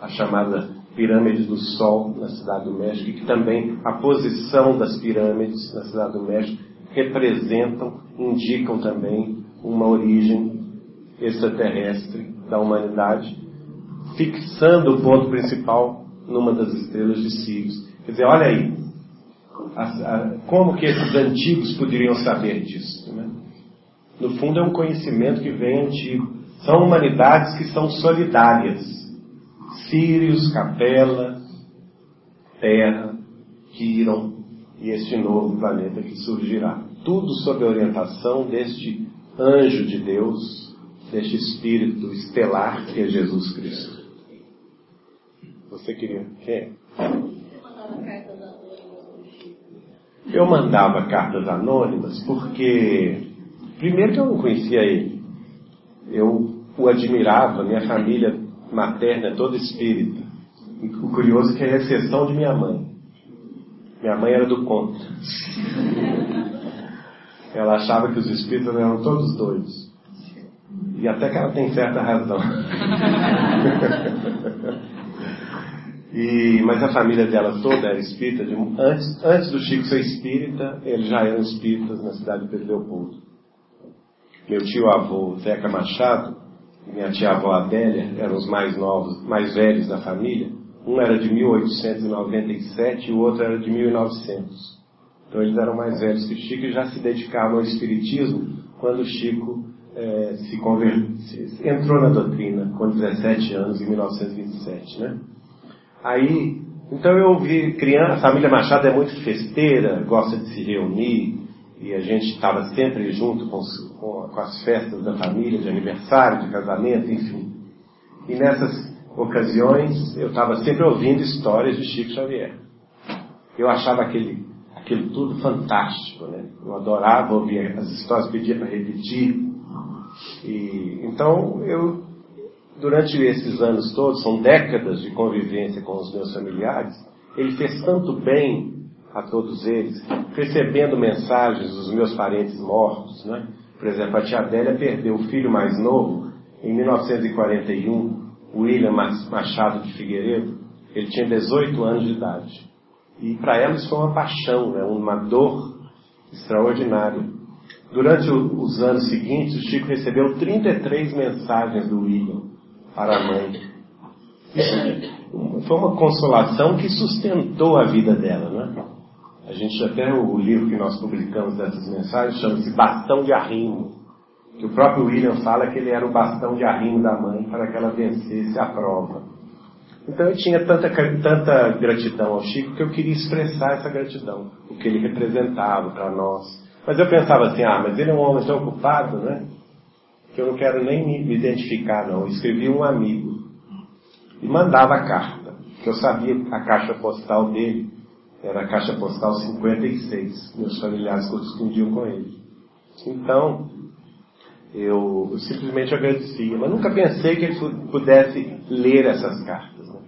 a chamada Pirâmide do Sol na cidade do México, e que também a posição das pirâmides na cidade do México representam, indicam também uma origem extraterrestre da humanidade, fixando o ponto principal numa das estrelas de Sirius. Quer dizer, olha aí, como que esses antigos poderiam saber disso? Né? No fundo, é um conhecimento que vem antigo. São humanidades que são solidárias. Sírios, Capela, Terra, Quiron e este novo planeta que surgirá. Tudo sob a orientação deste anjo de Deus deste espírito estelar que é Jesus Cristo. Você queria? Quem? Eu mandava cartas anônimas porque, primeiro que eu não conhecia ele, eu o admirava, minha família materna é toda espírita. O curioso é que é a exceção de minha mãe. Minha mãe era do contra. [LAUGHS] Ela achava que os espíritas eram todos doidos. E até que ela tem certa razão. [LAUGHS] e, mas a família dela toda era espírita. De, antes, antes do Chico ser espírita, eles já eram espíritas na cidade de Pedro Leopoldo. Meu tio avô, Zeca Machado, e minha tia avó Adélia eram os mais novos, mais velhos da família. Um era de 1897 e o outro era de 1900. Então eles eram mais velhos que o Chico e já se dedicavam ao espiritismo quando o Chico é, se entrou na doutrina com 17 anos, em 1927, né? Aí, Então eu vi criança, a família Machado é muito festeira, gosta de se reunir, e a gente estava sempre junto com, os, com, com, as festas da família, de aniversário, de casamento, enfim. E nessas ocasiões eu estava sempre ouvindo histórias de Chico Xavier. Eu achava aquele, aquilo tudo fantástico, né? Eu adorava ouvir as histórias, pedia para repetir. E, então eu durante esses anos todos, são décadas de convivência com os meus familiares, ele fez tanto bem a todos eles, recebendo mensagens dos meus parentes mortos, né? Por exemplo, a tia Adélia perdeu o filho mais novo em 1941, William Machado de Figueiredo. Ele tinha 18 anos de idade. E para ela isso foi uma paixão, né? uma dor extraordinária. Durante os anos seguintes, o Chico recebeu 33 mensagens do William para a mãe. Isso foi uma consolação que sustentou a vida dela, né? A gente até o livro que nós publicamos dessas mensagens chama-se Bastão de Arrimo, que o próprio William fala que ele era o bastão de arrimo da mãe para que ela vencesse a prova. Então eu tinha tanta, tanta gratidão ao Chico que eu queria expressar essa gratidão, o que ele representava para nós. Mas eu pensava assim, ah, mas ele é um homem tão ocupado, né? Que eu não quero nem me identificar, não. Eu escrevi um amigo e mandava a carta, que eu sabia a caixa postal dele era a caixa postal 56. Meus familiares correspondiam com ele. Então, eu, simplesmente agradecia, mas nunca pensei que ele pudesse ler essas cartas. Né?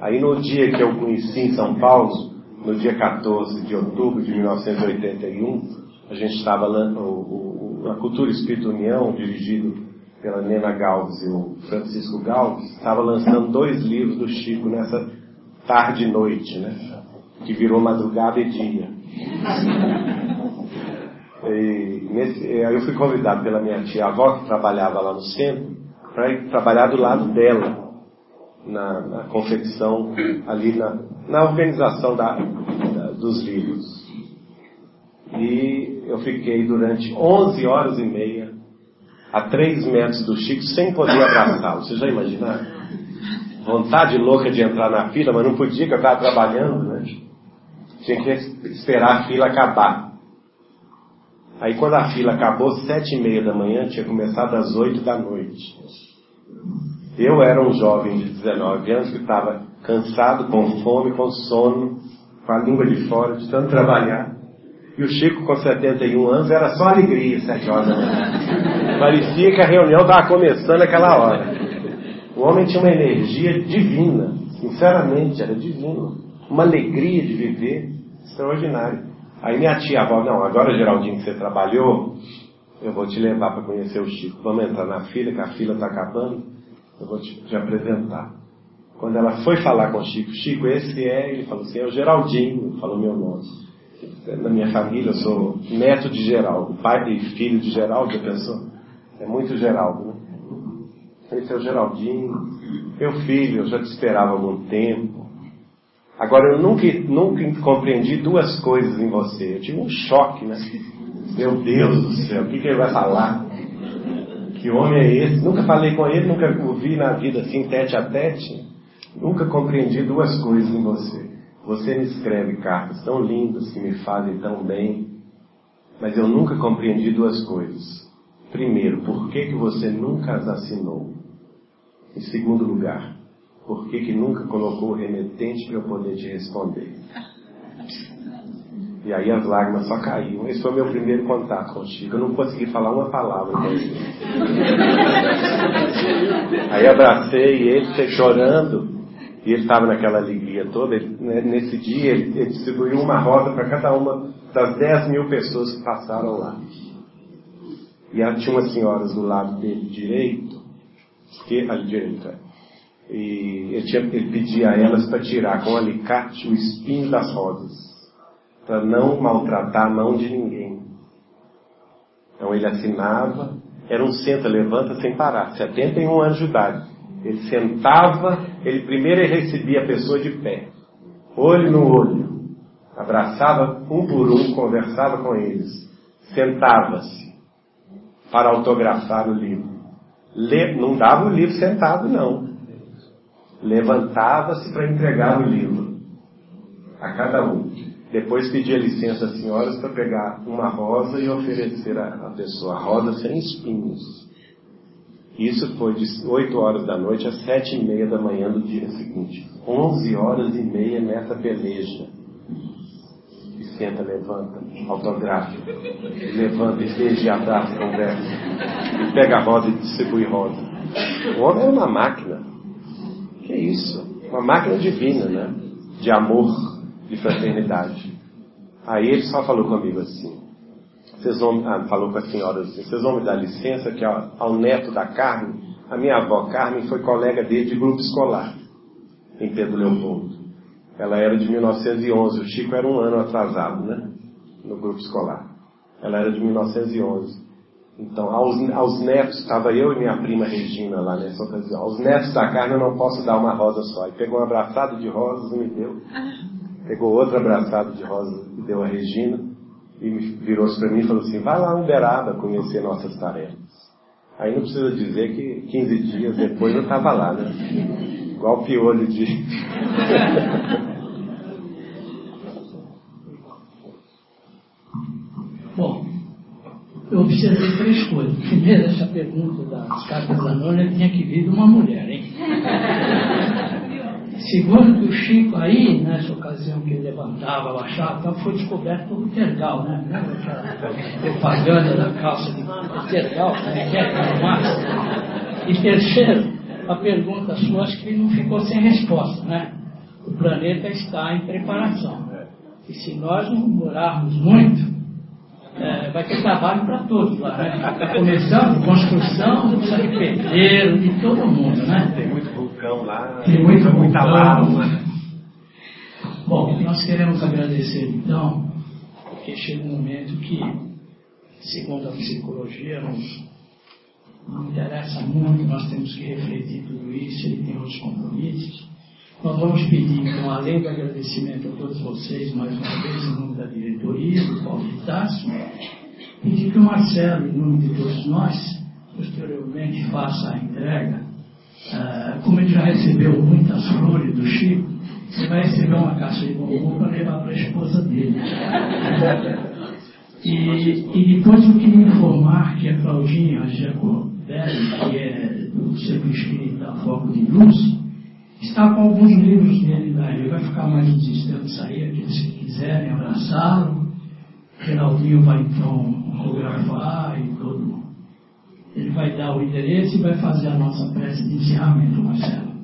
Aí no dia que eu conheci em São Paulo, no dia 14 de outubro de 1981, a gente estava o, o, a Cultura Espírito União, dirigido pela Nena Galves e o Francisco Galves, estava lançando dois livros do Chico nessa tarde e noite, né? Que virou madrugada e dia. [LAUGHS] E nesse, aí eu fui convidado pela minha tia avó, que trabalhava lá no centro, para ir trabalhar do lado dela, na, na confecção, ali na, na organização da, da, dos livros. E eu fiquei durante 11 horas e meia a 3 metros do Chico sem poder abraçá-lo. Você já imaginaram? Vontade louca de entrar na fila, mas não podia, que eu estava trabalhando, né? Tinha que esperar a fila acabar. Aí quando a fila acabou, sete e meia da manhã, tinha começado às oito da noite. Eu era um jovem de 19 anos que estava cansado, com fome, com sono, com a língua de fora, de tanto trabalhar. E o Chico, com 71 anos, era só alegria, sete horas da. Parecia que a reunião estava começando aquela hora. O homem tinha uma energia divina, sinceramente, era divino. Uma alegria de viver extraordinária. Aí minha tia avó, não, agora Geraldinho que você trabalhou, eu vou te levar para conhecer o Chico. Vamos entrar na fila, que a fila está acabando, eu vou te, te apresentar. Quando ela foi falar com o Chico, Chico, esse é, ele falou assim, é o Geraldinho, falou meu nome na minha família, eu sou neto de Geraldo, pai e filho de Geraldo, já pensou? É muito Geraldo, né? Esse é o Geraldinho, meu filho, eu já te esperava há algum tempo. Agora, eu nunca, nunca compreendi duas coisas em você. Eu tive um choque, né? Meu Deus do céu, o que, que ele vai falar? Que homem é esse? Nunca falei com ele, nunca o vi na vida assim, tete a tete. Nunca compreendi duas coisas em você. Você me escreve cartas tão lindas que me fazem tão bem, mas eu nunca compreendi duas coisas. Primeiro, por que, que você nunca as assinou? Em segundo lugar, por que, que nunca colocou o remetente para eu poder te responder? E aí as lágrimas só caíam. Esse foi o meu primeiro contato com o Chico. Eu não consegui falar uma palavra com ele. [LAUGHS] Aí abracei ele, chorando, e ele estava naquela alegria toda. Ele, né, nesse dia, ele, ele distribuiu uma rosa para cada uma das 10 mil pessoas que passaram lá. E tinha umas senhoras do lado dele direito, que, ali direito. E ele, tinha, ele pedia a elas para tirar com alicate o espinho das rosas, para não maltratar a mão de ninguém. Então ele assinava, era um senta, levanta sem parar, 71 anos de idade. Ele sentava, ele primeiro recebia a pessoa de pé, olho no olho, abraçava um por um, conversava com eles, sentava-se para autografar o livro. Le... Não dava o livro sentado, não. Levantava-se para entregar o livro. a cada um. Depois pedia licença às senhoras para pegar uma rosa e oferecer à pessoa, a rosa sem espinhos. Isso foi de 8 horas da noite às 7 e meia da manhã do dia seguinte. 11 horas e meia nessa peleja. E senta, levanta, autografa. Levanta e beija e abraça, conversa. E pega a rosa e distribui rosa. O homem é uma máquina. Que isso? Uma máquina divina, né? De amor de fraternidade. Aí ele só falou comigo assim, vocês vão, ah, falou com a senhora assim, vocês vão me dar licença que ao, ao neto da Carmen, a minha avó Carmen foi colega dele de grupo escolar em Pedro Leopoldo. Ela era de 1911, o Chico era um ano atrasado, né? No grupo escolar. Ela era de 1911. Então, aos, aos netos, estava eu e minha prima Regina lá nessa ocasião. Aos netos da Carmen eu não posso dar uma rosa só. E pegou um abraçado de rosas e me deu pegou outro abraçado de rosa e deu a Regina e virou-se para mim e falou assim: vai lá Uberaba conhecer nossas tarefas. Aí não precisa dizer que 15 dias depois eu estava lá, né? Igual piolho de. [LAUGHS] Bom, eu observei três coisas. Primeiro, essa pergunta das cartas anônimas tinha que vir de uma mulher, hein? [LAUGHS] Segundo que o Chico aí, nessa ocasião que ele levantava, baixava, então foi descoberto o tergal, né? Propaganda da calça de tergal, né? que é? E terceiro, a pergunta sua, acho que não ficou sem resposta, né? O planeta está em preparação. E se nós não demorarmos muito, é, vai ter trabalho para todos lá, né? Está começando construção do pedreiro, de todo mundo, né? Vulcão lá, tem muito muita lava. Bom, nós queremos agradecer então, porque chega um momento que, segundo a psicologia, nos, não interessa muito, nós temos que refletir tudo isso, ele tem outros compromissos. Nós vamos pedir, então, além do agradecimento a todos vocês, mais uma vez, em nome da diretoria, do Paulo Vitácio, pedir que o Marcelo, em nome de todos nós, posteriormente faça a entrega. Uh, como ele já recebeu muitas flores do Chico, ele vai receber uma caixa de bombom para levar para a esposa dele. E, e, depois eu queria informar que a Claudinha Jacobelli, que é do Centro Espírita Foco de Luz, está com alguns livros dele daí. Vai ficar mais uns instantes aí, aqueles que quiserem abraçá-lo. Geraldinho vai então fotografar e todo. Ele vai dar o endereço e vai fazer a nossa prece de encerramento, Marcelo.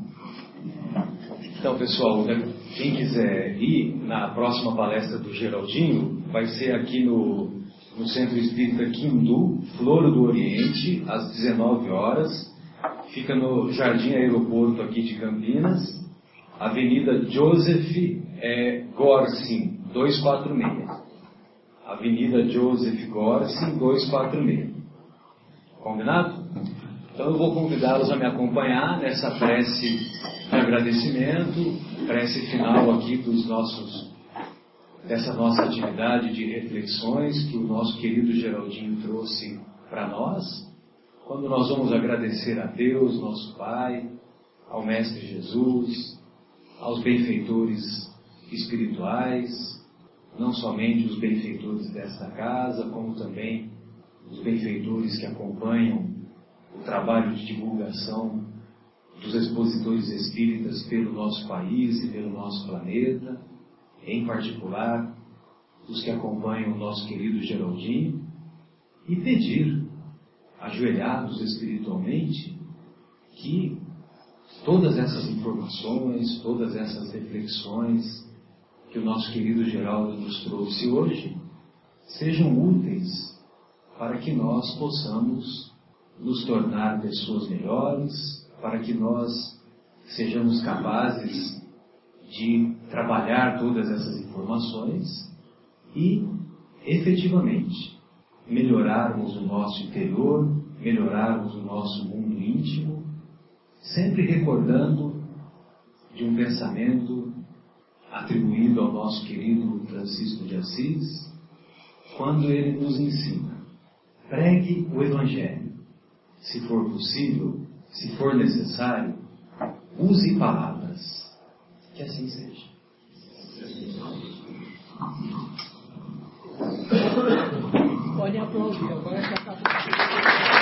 Então, pessoal, né, quem quiser ir na próxima palestra do Geraldinho, vai ser aqui no, no Centro Espírita Quindu, Floro do Oriente, às 19 horas fica no Jardim Aeroporto aqui de Campinas, Avenida Joseph é, Gorsin, 246. Avenida Joseph Gorsin, 246. Combinado? Então eu vou convidá-los a me acompanhar nessa prece de agradecimento, prece final aqui dos nossos dessa nossa atividade de reflexões que o nosso querido Geraldinho trouxe para nós quando nós vamos agradecer a Deus, nosso Pai, ao Mestre Jesus, aos benfeitores espirituais, não somente os benfeitores desta casa, como também os benfeitores que acompanham o trabalho de divulgação dos expositores espíritas pelo nosso país e pelo nosso planeta, em particular os que acompanham o nosso querido Geraldinho, e pedir ajoelhados espiritualmente, que todas essas informações, todas essas reflexões que o nosso querido Geraldo nos trouxe hoje sejam úteis para que nós possamos nos tornar pessoas melhores, para que nós sejamos capazes de trabalhar todas essas informações e, efetivamente, melhorarmos o nosso interior, melhorarmos o nosso mundo íntimo, sempre recordando de um pensamento atribuído ao nosso querido Francisco de Assis, quando ele nos ensina: pregue o Evangelho. Se for possível, se for necessário, use palavras. Que assim seja. Pode aplaudir, agora.